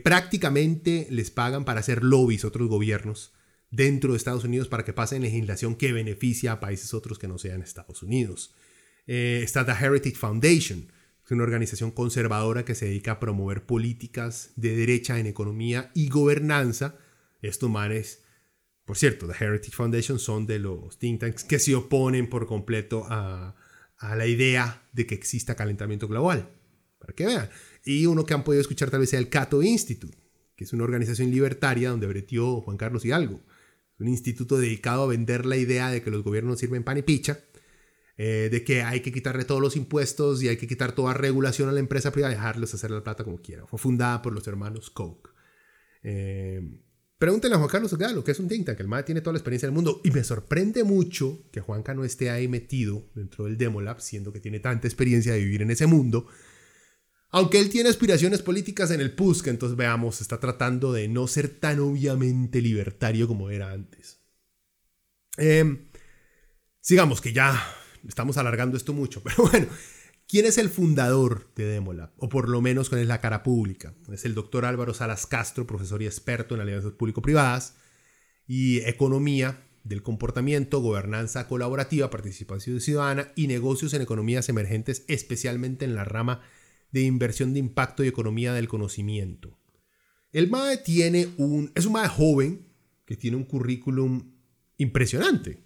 prácticamente les pagan para hacer lobbies otros gobiernos dentro de Estados Unidos para que pasen legislación que beneficia a países otros que no sean Estados Unidos. Eh, está The Heritage Foundation, es una organización conservadora que se dedica a promover políticas de derecha en economía y gobernanza. Estos manes, por cierto, The Heritage Foundation son de los think tanks que se oponen por completo a, a la idea de que exista calentamiento global. Para que vean. Y uno que han podido escuchar tal vez sea el Cato Institute, que es una organización libertaria donde bretió Juan Carlos Hidalgo un instituto dedicado a vender la idea de que los gobiernos sirven pan y picha, eh, de que hay que quitarle todos los impuestos y hay que quitar toda regulación a la empresa privada y dejarles hacer la plata como quieran. Fue fundada por los hermanos Koch. Eh, pregúntenle a Juan Carlos lo que es un think tank, el MAE tiene toda la experiencia del mundo y me sorprende mucho que Juanca no esté ahí metido dentro del Demolab, siendo que tiene tanta experiencia de vivir en ese mundo aunque él tiene aspiraciones políticas en el PUSC, entonces veamos, está tratando de no ser tan obviamente libertario como era antes. Em, sigamos, que ya estamos alargando esto mucho, pero bueno, ¿quién es el fundador de Demola? O por lo menos con es la cara pública. Es el doctor Álvaro Salas Castro, profesor y experto en alianzas público-privadas y economía del comportamiento, gobernanza colaborativa, participación ciudadana y negocios en economías emergentes, especialmente en la rama de inversión de impacto y economía del conocimiento. El MAE tiene un, es un MAE joven que tiene un currículum impresionante.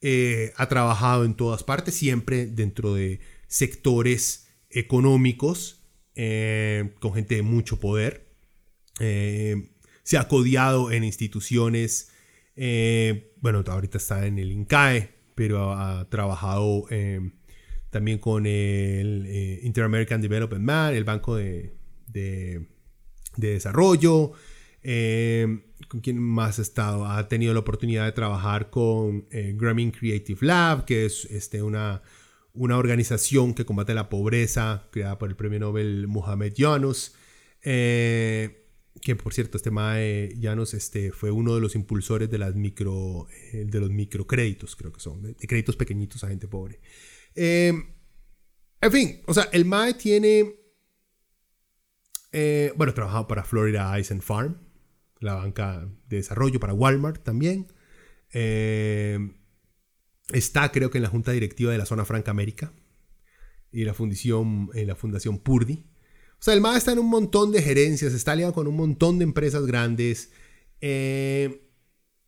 Eh, ha trabajado en todas partes, siempre dentro de sectores económicos, eh, con gente de mucho poder. Eh, se ha codiado en instituciones, bueno, ahorita está en el INCAE, pero ha, trabajado también con el eh, Inter-American Development Man, el Banco de, Desarrollo, Eh, ¿Con quién más ha estado? Ha tenido la oportunidad de trabajar con eh, Creative Lab, que es este, una, una organización que combate la pobreza, creada por el premio Nobel Mohamed Yunus. Eh, que por cierto, este Mae Llanos este, fue uno de los impulsores de, las micro, eh, de los microcréditos, creo que son, de, créditos pequeñitos a gente pobre. Em, en fin, o sea, el Mae tiene, eh, bueno, trabajado para Florida Ice and Farm, la banca de desarrollo, para Walmart también. Em, está, creo que en la junta directiva de la Zona Franca América y la fundación, en la fundación Purdy. O sea, el MAD está en un montón de gerencias, está aliado con un montón de empresas grandes. Eh,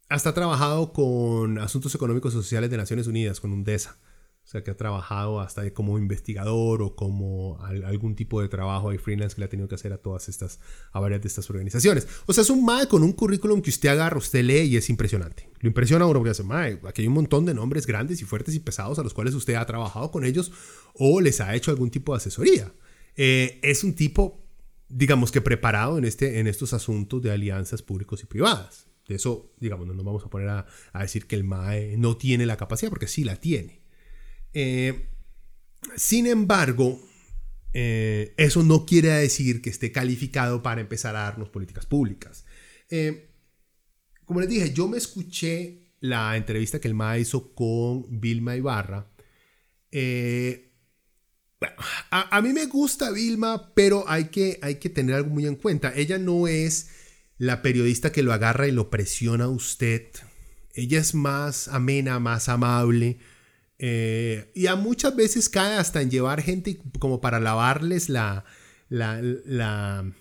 hasta ha trabajado con asuntos económicos y sociales de Naciones Unidas, con UNDESA. O sea, que ha trabajado hasta como investigador o como algún tipo de trabajo de freelance que le ha tenido que hacer a todas estas, a varias de estas organizaciones. O sea, es un MAE con un currículum que usted agarra, usted lee y es impresionante. Lo impresiona a uno porque dice, MAE, aquí hay un montón de nombres grandes y fuertes y pesados a los cuales usted ha trabajado con ellos o les ha hecho algún tipo de asesoría. Eh, es un tipo, digamos que preparado en, este, en estos asuntos de alianzas públicos y privadas. De eso, digamos, no nos vamos a poner a, decir que el MAE no tiene la capacidad, porque sí la tiene. Eh, sin embargo, eh, eso no quiere decir que esté calificado para empezar a darnos políticas públicas. como les dije, yo me escuché la entrevista que el MAE hizo con Vilma Ibarra. Eh, a, mí me gusta Vilma, pero hay que, hay que tener algo muy en cuenta. Ella no es la periodista que lo agarra y lo presiona a usted. Ella es más amena, más amable. Eh, y a muchas veces cae hasta en llevar gente como para lavarles la, la, la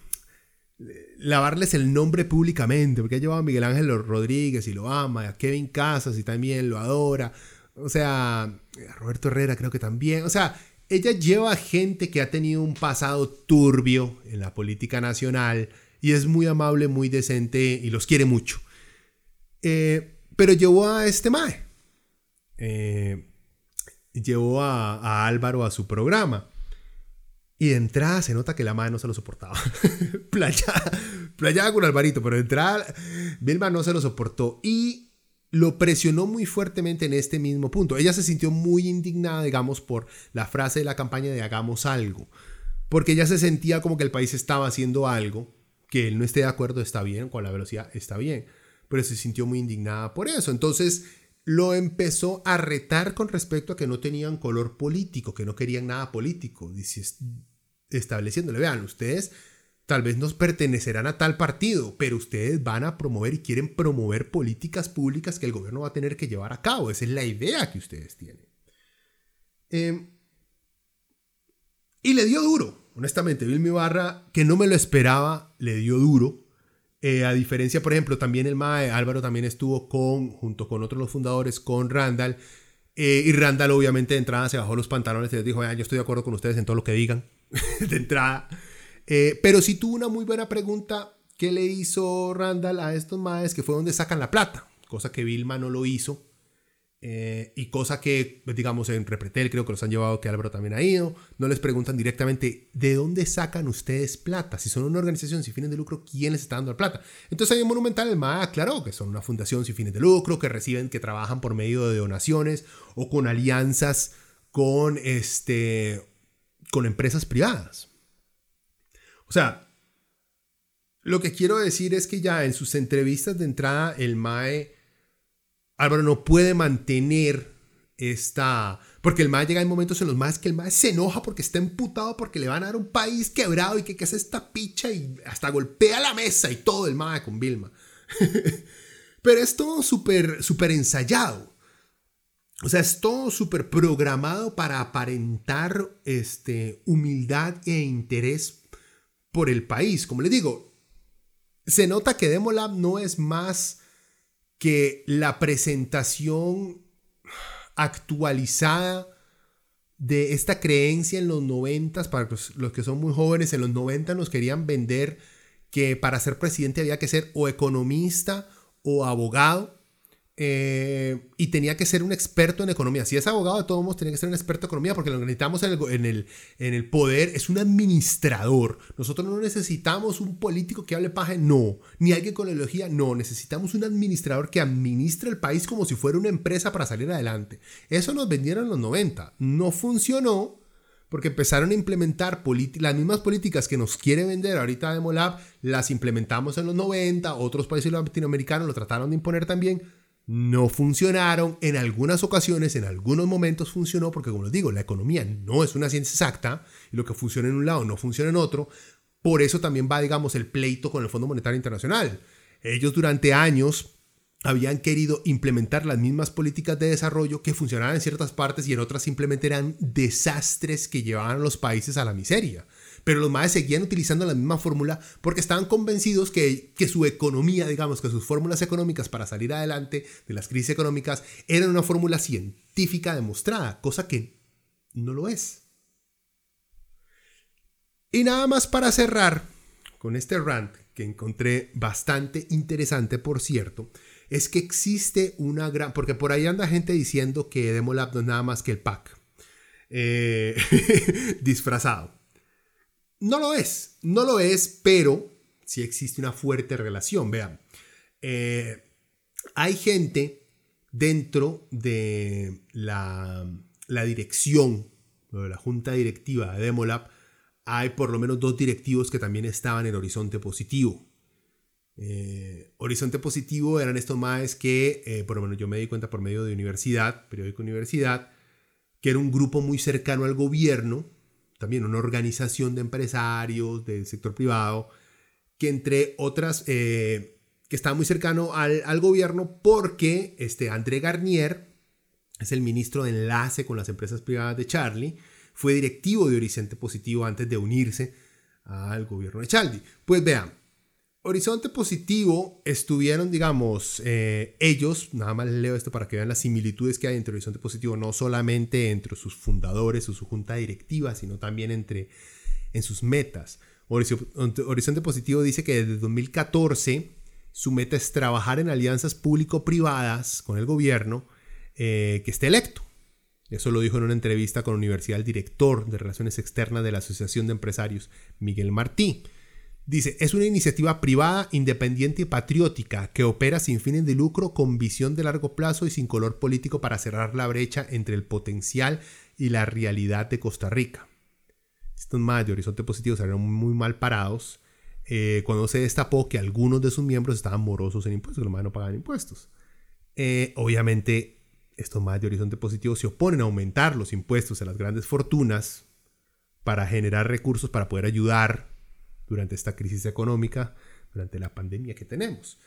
lavarles el nombre públicamente, porque ha llevado a Miguel Ángel Rodríguez y lo ama, a Kevin Casas y también lo adora, o sea, a Roberto Herrera creo que también, o sea, ella lleva gente que ha tenido un pasado turbio en la política nacional y es muy amable, muy decente y los quiere mucho. Eh, pero llevó a este Mae. Eh, llevó a, Álvaro a su programa. Y de entrada se nota que la Mae no se lo soportaba. playa, playa con Alvarito, pero de entrada Vilma no se lo soportó. Y lo presionó muy fuertemente en este mismo punto. Ella se sintió muy indignada, digamos, por la frase de la campaña de hagamos algo, porque ella se sentía como que el país estaba haciendo algo, que él no esté de acuerdo está bien, con la velocidad está bien, pero se sintió muy indignada por eso. Entonces lo empezó a retar con respecto a que no tenían color político, que no querían nada político, estableciéndole, vean, ustedes Tal vez nos pertenecerán a tal partido, pero ustedes van a promover y quieren promover políticas públicas que el gobierno va a tener que llevar a cabo. Esa es la idea que ustedes tienen. Em, y le dio duro, honestamente. Vilmi Barra, que no me lo esperaba, le dio duro. Eh, a diferencia, por ejemplo, también el MAE, Álvaro también estuvo con, junto con otros los fundadores, con Randall. Eh, y Randall, obviamente, de entrada se bajó los pantalones y les dijo: Yo estoy de acuerdo con ustedes en todo lo que digan. de entrada. Eh, pero sí tuvo una muy buena pregunta que le hizo Randall a estos maes, que fue donde sacan la plata, cosa que Vilma no lo hizo. Eh, y cosa que, pues, digamos, en Repretel creo que los han llevado, que Álvaro también ha ido, no les preguntan directamente de dónde sacan ustedes plata. Si son una organización sin fines de lucro, ¿quién les está dando la plata? Entonces ahí en Monumental el MAE aclaró que son una fundación sin fines de lucro, que reciben, que trabajan por medio de donaciones o con alianzas con, este, con empresas privadas. O sea, lo que quiero decir es que ya en sus entrevistas de entrada, el MAE, Álvaro no puede mantener esta... Porque el MAE llega en momentos en los MAE que el MAE se enoja porque está emputado porque le van a dar un país quebrado y que qué es esta picha y hasta golpea la mesa y todo el MAE con Vilma. Pero es todo súper, súper ensayado. O sea, es todo súper programado para aparentar este, humildad e interés por el país. Como les digo, se nota que Demolab no es más que la presentación actualizada de esta creencia en los noventas, para los, que son muy jóvenes, en los 90 nos querían vender que para ser presidente había que ser o economista o abogado. Eh, y tenía que ser un experto en economía. Si es abogado, de todos modos, tenía que ser un experto en economía porque lo que necesitamos en el, en, el, en el poder es un administrador. Nosotros no necesitamos un político que hable paja, no. Ni alguien con ideología, no. Necesitamos un administrador que administre el país como si fuera una empresa para salir adelante. Eso nos vendieron en los 90. No funcionó porque empezaron a implementar las mismas políticas que nos quiere vender ahorita Demolab, las implementamos en los 90, otros países latinoamericanos lo trataron de imponer también no funcionaron. En algunas ocasiones, en algunos momentos funcionó, porque como les digo, la economía no es una ciencia exacta y lo que funciona en un lado no funciona en otro. Por eso también va, digamos, el pleito con el Fondo Monetario Internacional. Ellos durante años habían querido implementar las mismas políticas de desarrollo que funcionaban en ciertas partes y en otras simplemente eran desastres que llevaban a los países a la miseria. Pero los maes seguían utilizando la misma fórmula porque estaban convencidos que, que su economía, digamos, que sus fórmulas económicas para salir adelante de las crisis económicas eran una fórmula científica demostrada, cosa que no lo es. Y nada más para cerrar con este rant que encontré bastante interesante, por cierto, es que existe una gran... Porque por ahí anda gente diciendo que Demolab no es nada más que el pack. Eh, disfrazado. No lo es, no lo es, pero sí existe una fuerte relación. Vean, eh, hay gente dentro de la, dirección, de la junta directiva de Demolab, hay por lo menos dos directivos que también estaban en Horizonte Positivo. Eh, Horizonte Positivo eran estos más que, eh, por lo menos yo me di cuenta por medio de universidad, periódico universidad, que era un grupo muy cercano al gobierno, también una organización de empresarios del sector privado, que entre otras, eh, que está muy cercano al, gobierno porque este André Garnier es el ministro de enlace con las empresas privadas de Charlie, fue directivo de Horizonte Positivo antes de unirse al gobierno de Charlie. Pues vean, Horizonte Positivo estuvieron, digamos, eh, ellos, nada más les leo esto para que vean las similitudes que hay entre Horizonte Positivo, no solamente entre sus fundadores o su junta directiva, sino también entre en sus metas. Horizonte Positivo dice que desde 2014 su meta es trabajar en alianzas público-privadas con el gobierno eh, que esté electo. Eso lo dijo en una entrevista con la universidad el director de Relaciones Externas de la Asociación de Empresarios, Miguel Martí. Dice, es una iniciativa privada, independiente y patriótica que opera sin fines de lucro, con visión de largo plazo y sin color político para cerrar la brecha entre el potencial y la realidad de Costa Rica. Estos más de Horizonte Positivo salieron muy mal parados eh, cuando se destapó que algunos de sus miembros estaban morosos en impuestos, que los más no pagaban impuestos. Eh, obviamente, estos más de Horizonte Positivo se oponen a aumentar los impuestos a las grandes fortunas para generar recursos para poder ayudar durante esta crisis económica, durante la pandemia que tenemos.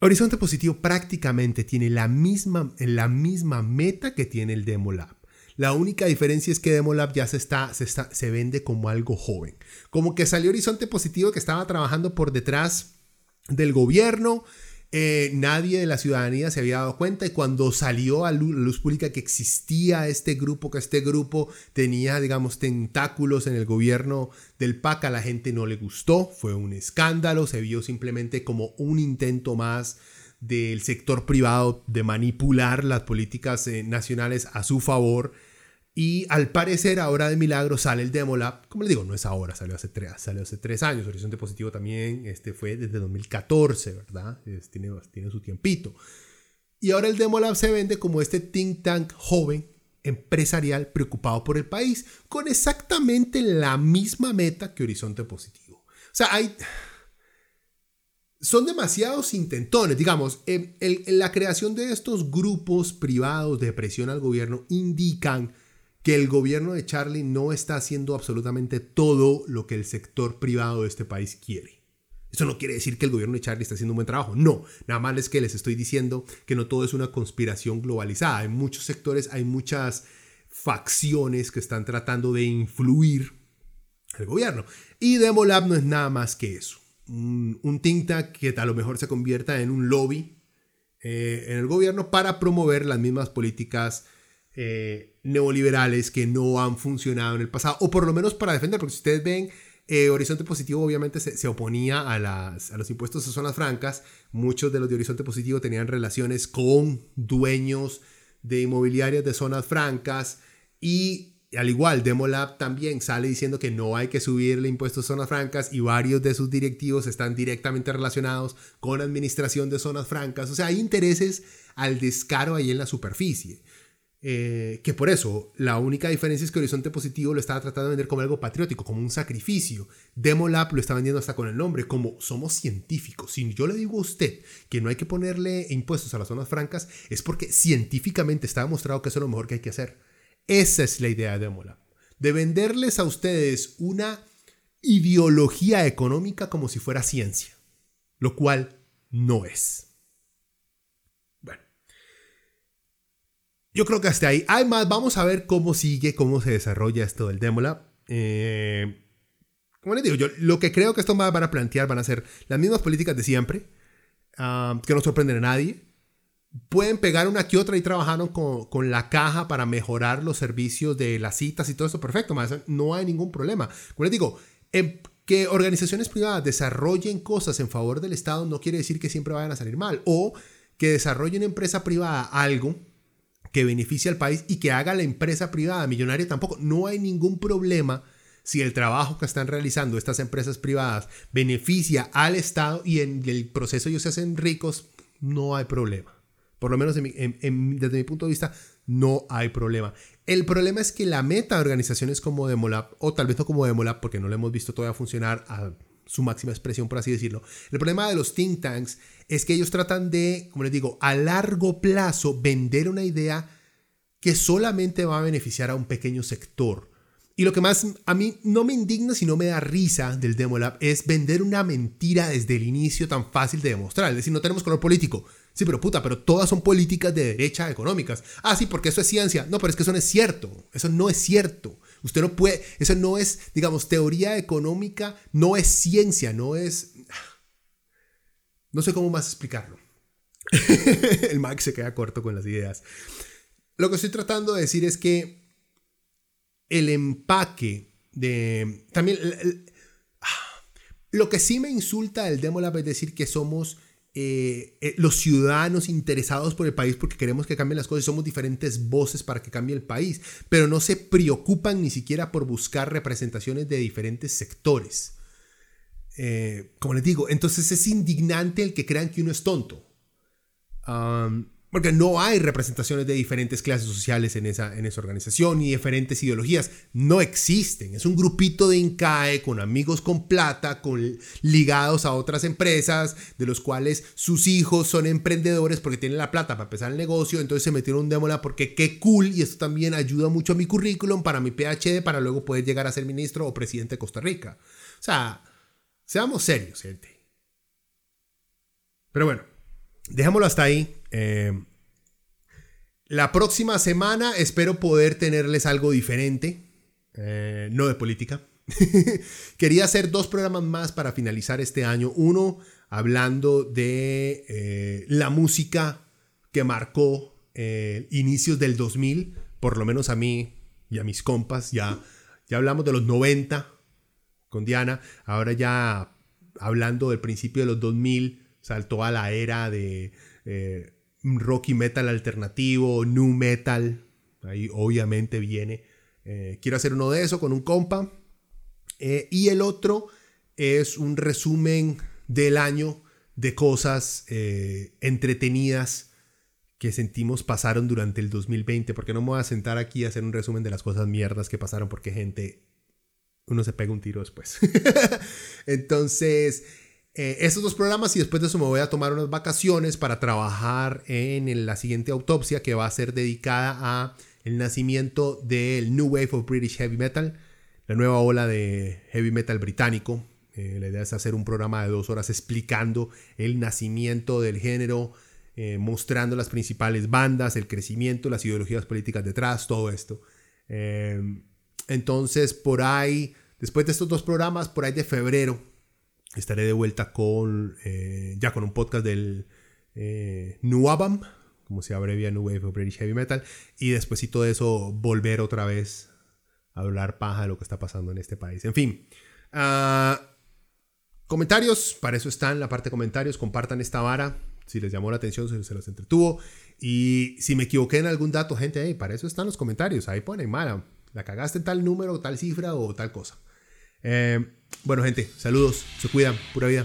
Horizonte Positivo prácticamente tiene la misma, la misma meta que tiene el Demolab. La única diferencia es que Demolab ya se, está, se, está, se vende como algo joven. Como que salió Horizonte Positivo que estaba trabajando por detrás del gobierno, eh, nadie de la ciudadanía se había dado cuenta y cuando salió a luz, pública que existía este grupo, que este grupo tenía, digamos, tentáculos en el gobierno del PAC, a la gente no le gustó, fue un escándalo, se vio simplemente como un intento más del sector privado de manipular las políticas eh, nacionales a su favor y al parecer, ahora de milagro sale el Demolab. Como les digo, no es ahora, salió hace tres, salió hace tres años. Horizonte Positivo también este, fue desde 2014, ¿verdad? tiene, tiene su tiempito. Y ahora el Demolab se vende como este think tank joven, empresarial, preocupado por el país, con exactamente la misma meta que Horizonte Positivo. O sea, hay. Son demasiados intentones, digamos, en la creación de estos grupos privados de presión al gobierno indican que el gobierno de Charlie no está haciendo absolutamente todo lo que el sector privado de este país quiere. Eso no quiere decir que el gobierno de Charlie está haciendo un buen trabajo. No, nada más es que les estoy diciendo que no todo es una conspiración globalizada. En muchos sectores hay muchas facciones que están tratando de influir el gobierno. Y Demolab no es nada más que eso. Un, un que a lo mejor se convierta en un lobby eh, en el gobierno para promover las mismas políticas eh, neoliberales que no han funcionado en el pasado, o por lo menos para defender, porque si ustedes ven eh, Horizonte Positivo obviamente se, oponía a, las, a los impuestos a zonas francas. Muchos de los de Horizonte Positivo tenían relaciones con dueños de inmobiliarias de zonas francas y al igual, Demolab también sale diciendo que no hay que subirle impuestos a zonas francas y varios de sus directivos están directamente relacionados con administración de zonas francas. O sea, hay intereses al descaro ahí en la superficie. Eh, que por eso la única diferencia es que Horizonte Positivo lo estaba tratando de vender como algo patriótico, como un sacrificio. Demolab lo está vendiendo hasta con el nombre, como somos científicos. Si yo le digo a usted que no hay que ponerle impuestos a las zonas francas, es porque científicamente está demostrado que eso es lo mejor que hay que hacer. Esa es la idea de Demolab. De venderles a ustedes una ideología económica como si fuera ciencia, lo cual no es. Yo creo que hasta ahí. Además, vamos a ver cómo sigue, cómo se desarrolla esto del Demolab. Eh, como les digo, yo lo que creo que esto van a plantear van a ser las mismas políticas de siempre, ah, que no sorprenden a nadie. Pueden pegar una que otra y trabajaron con, con, la caja para mejorar los servicios de las citas y todo eso. Perfecto, no hay ningún problema. Como les digo, em, que organizaciones privadas desarrollen cosas en favor del Estado no quiere decir que siempre vayan a salir mal. O que desarrollen empresa privada algo que beneficie al país y que haga la empresa privada millonaria tampoco. No hay ningún problema si el trabajo que están realizando estas empresas privadas beneficia al Estado y en el proceso ellos se hacen ricos, no hay problema. Por lo menos desde mi punto de vista, no hay problema. El problema es que la meta de organizaciones como Demolab, o tal vez no como Demolab, porque no le hemos visto todavía funcionar a su máxima expresión, por así decirlo. El problema de los think tanks es que ellos tratan de, como les digo, a largo plazo vender una idea que solamente va a beneficiar a un pequeño sector. Y lo que más a mí no me indigna, sino me da risa del Demolab es vender una mentira desde el inicio tan fácil de demostrar. Es decir, no tenemos color político. Sí, pero puta, pero todas son políticas de derecha económicas. Ah, sí, porque eso es ciencia. No, pero es que eso no es cierto. Eso no es cierto. Usted no puede, eso no es, digamos, teoría económica, no es ciencia, no es... No sé cómo más explicarlo. el Max se queda corto con las ideas. Lo que estoy tratando de decir es que el empaque de... También... Lo que sí me insulta del Demolab es decir que somos eh, eh, los ciudadanos interesados por el país porque queremos que cambien las cosas, somos diferentes voces para que cambie el país, pero no se preocupan ni siquiera por buscar representaciones de diferentes sectores. Eh, como les digo, entonces es indignante el que crean que uno es tonto. Porque no hay representaciones de diferentes clases sociales en esa, en esa organización ni diferentes ideologías. No existen. Es un grupito de INCAE con amigos con plata, con, ligados a otras empresas, de los cuales sus hijos son emprendedores porque tienen la plata para empezar el negocio. Entonces se metieron un démola porque qué cool. Y esto también ayuda mucho a mi currículum, para mi PhD, para luego poder llegar a ser ministro o presidente de Costa Rica. O sea, seamos serios, gente. Pero bueno, dejémoslo hasta ahí. Eh, la próxima semana espero poder tenerles algo diferente, eh, no de política. Quería hacer dos programas más para finalizar este año. Uno hablando de eh, la música que marcó inicios del 2000, por lo menos a mí y a mis compas. Ya, ya hablamos de los 90 con Diana, ahora ya hablando del principio de los 2000, saltó a la era de y metal alternativo, new metal. Ahí obviamente viene. Eh, quiero hacer uno de eso con un compa. Eh, y el otro es un resumen del año de cosas eh, entretenidas que sentimos pasaron durante el 2020. Porque no me voy a sentar aquí a hacer un resumen de las cosas mierdas que pasaron porque gente, uno se pega un tiro después. Entonces, eh, estos dos programas y después de eso me voy a tomar unas vacaciones para trabajar en la siguiente autopsia que va a ser dedicada a el nacimiento del New Wave of British Heavy Metal, la nueva ola de heavy metal británico. Eh, la idea es hacer un programa de dos horas explicando el nacimiento del género, eh, mostrando las principales bandas, el crecimiento, las ideologías políticas detrás, todo esto. entonces, por ahí, después de estos dos programas, por ahí de febrero, estaré de vuelta con eh, ya con un podcast del eh, Nuabam, como se abrevia New Wave of British Heavy Metal, y después de eso volver otra vez a hablar paja de lo que está pasando en este país. En fin, Ah, comentarios, para eso están la parte de comentarios. Compartan esta vara si les llamó la atención, si se los entretuvo. Y si me equivoqué en algún dato, gente, ahí para eso están los comentarios. Ahí ponen, mala, la cagaste en tal número, tal cifra o tal cosa. Eh, bueno, gente, saludos, se cuidan, pura vida.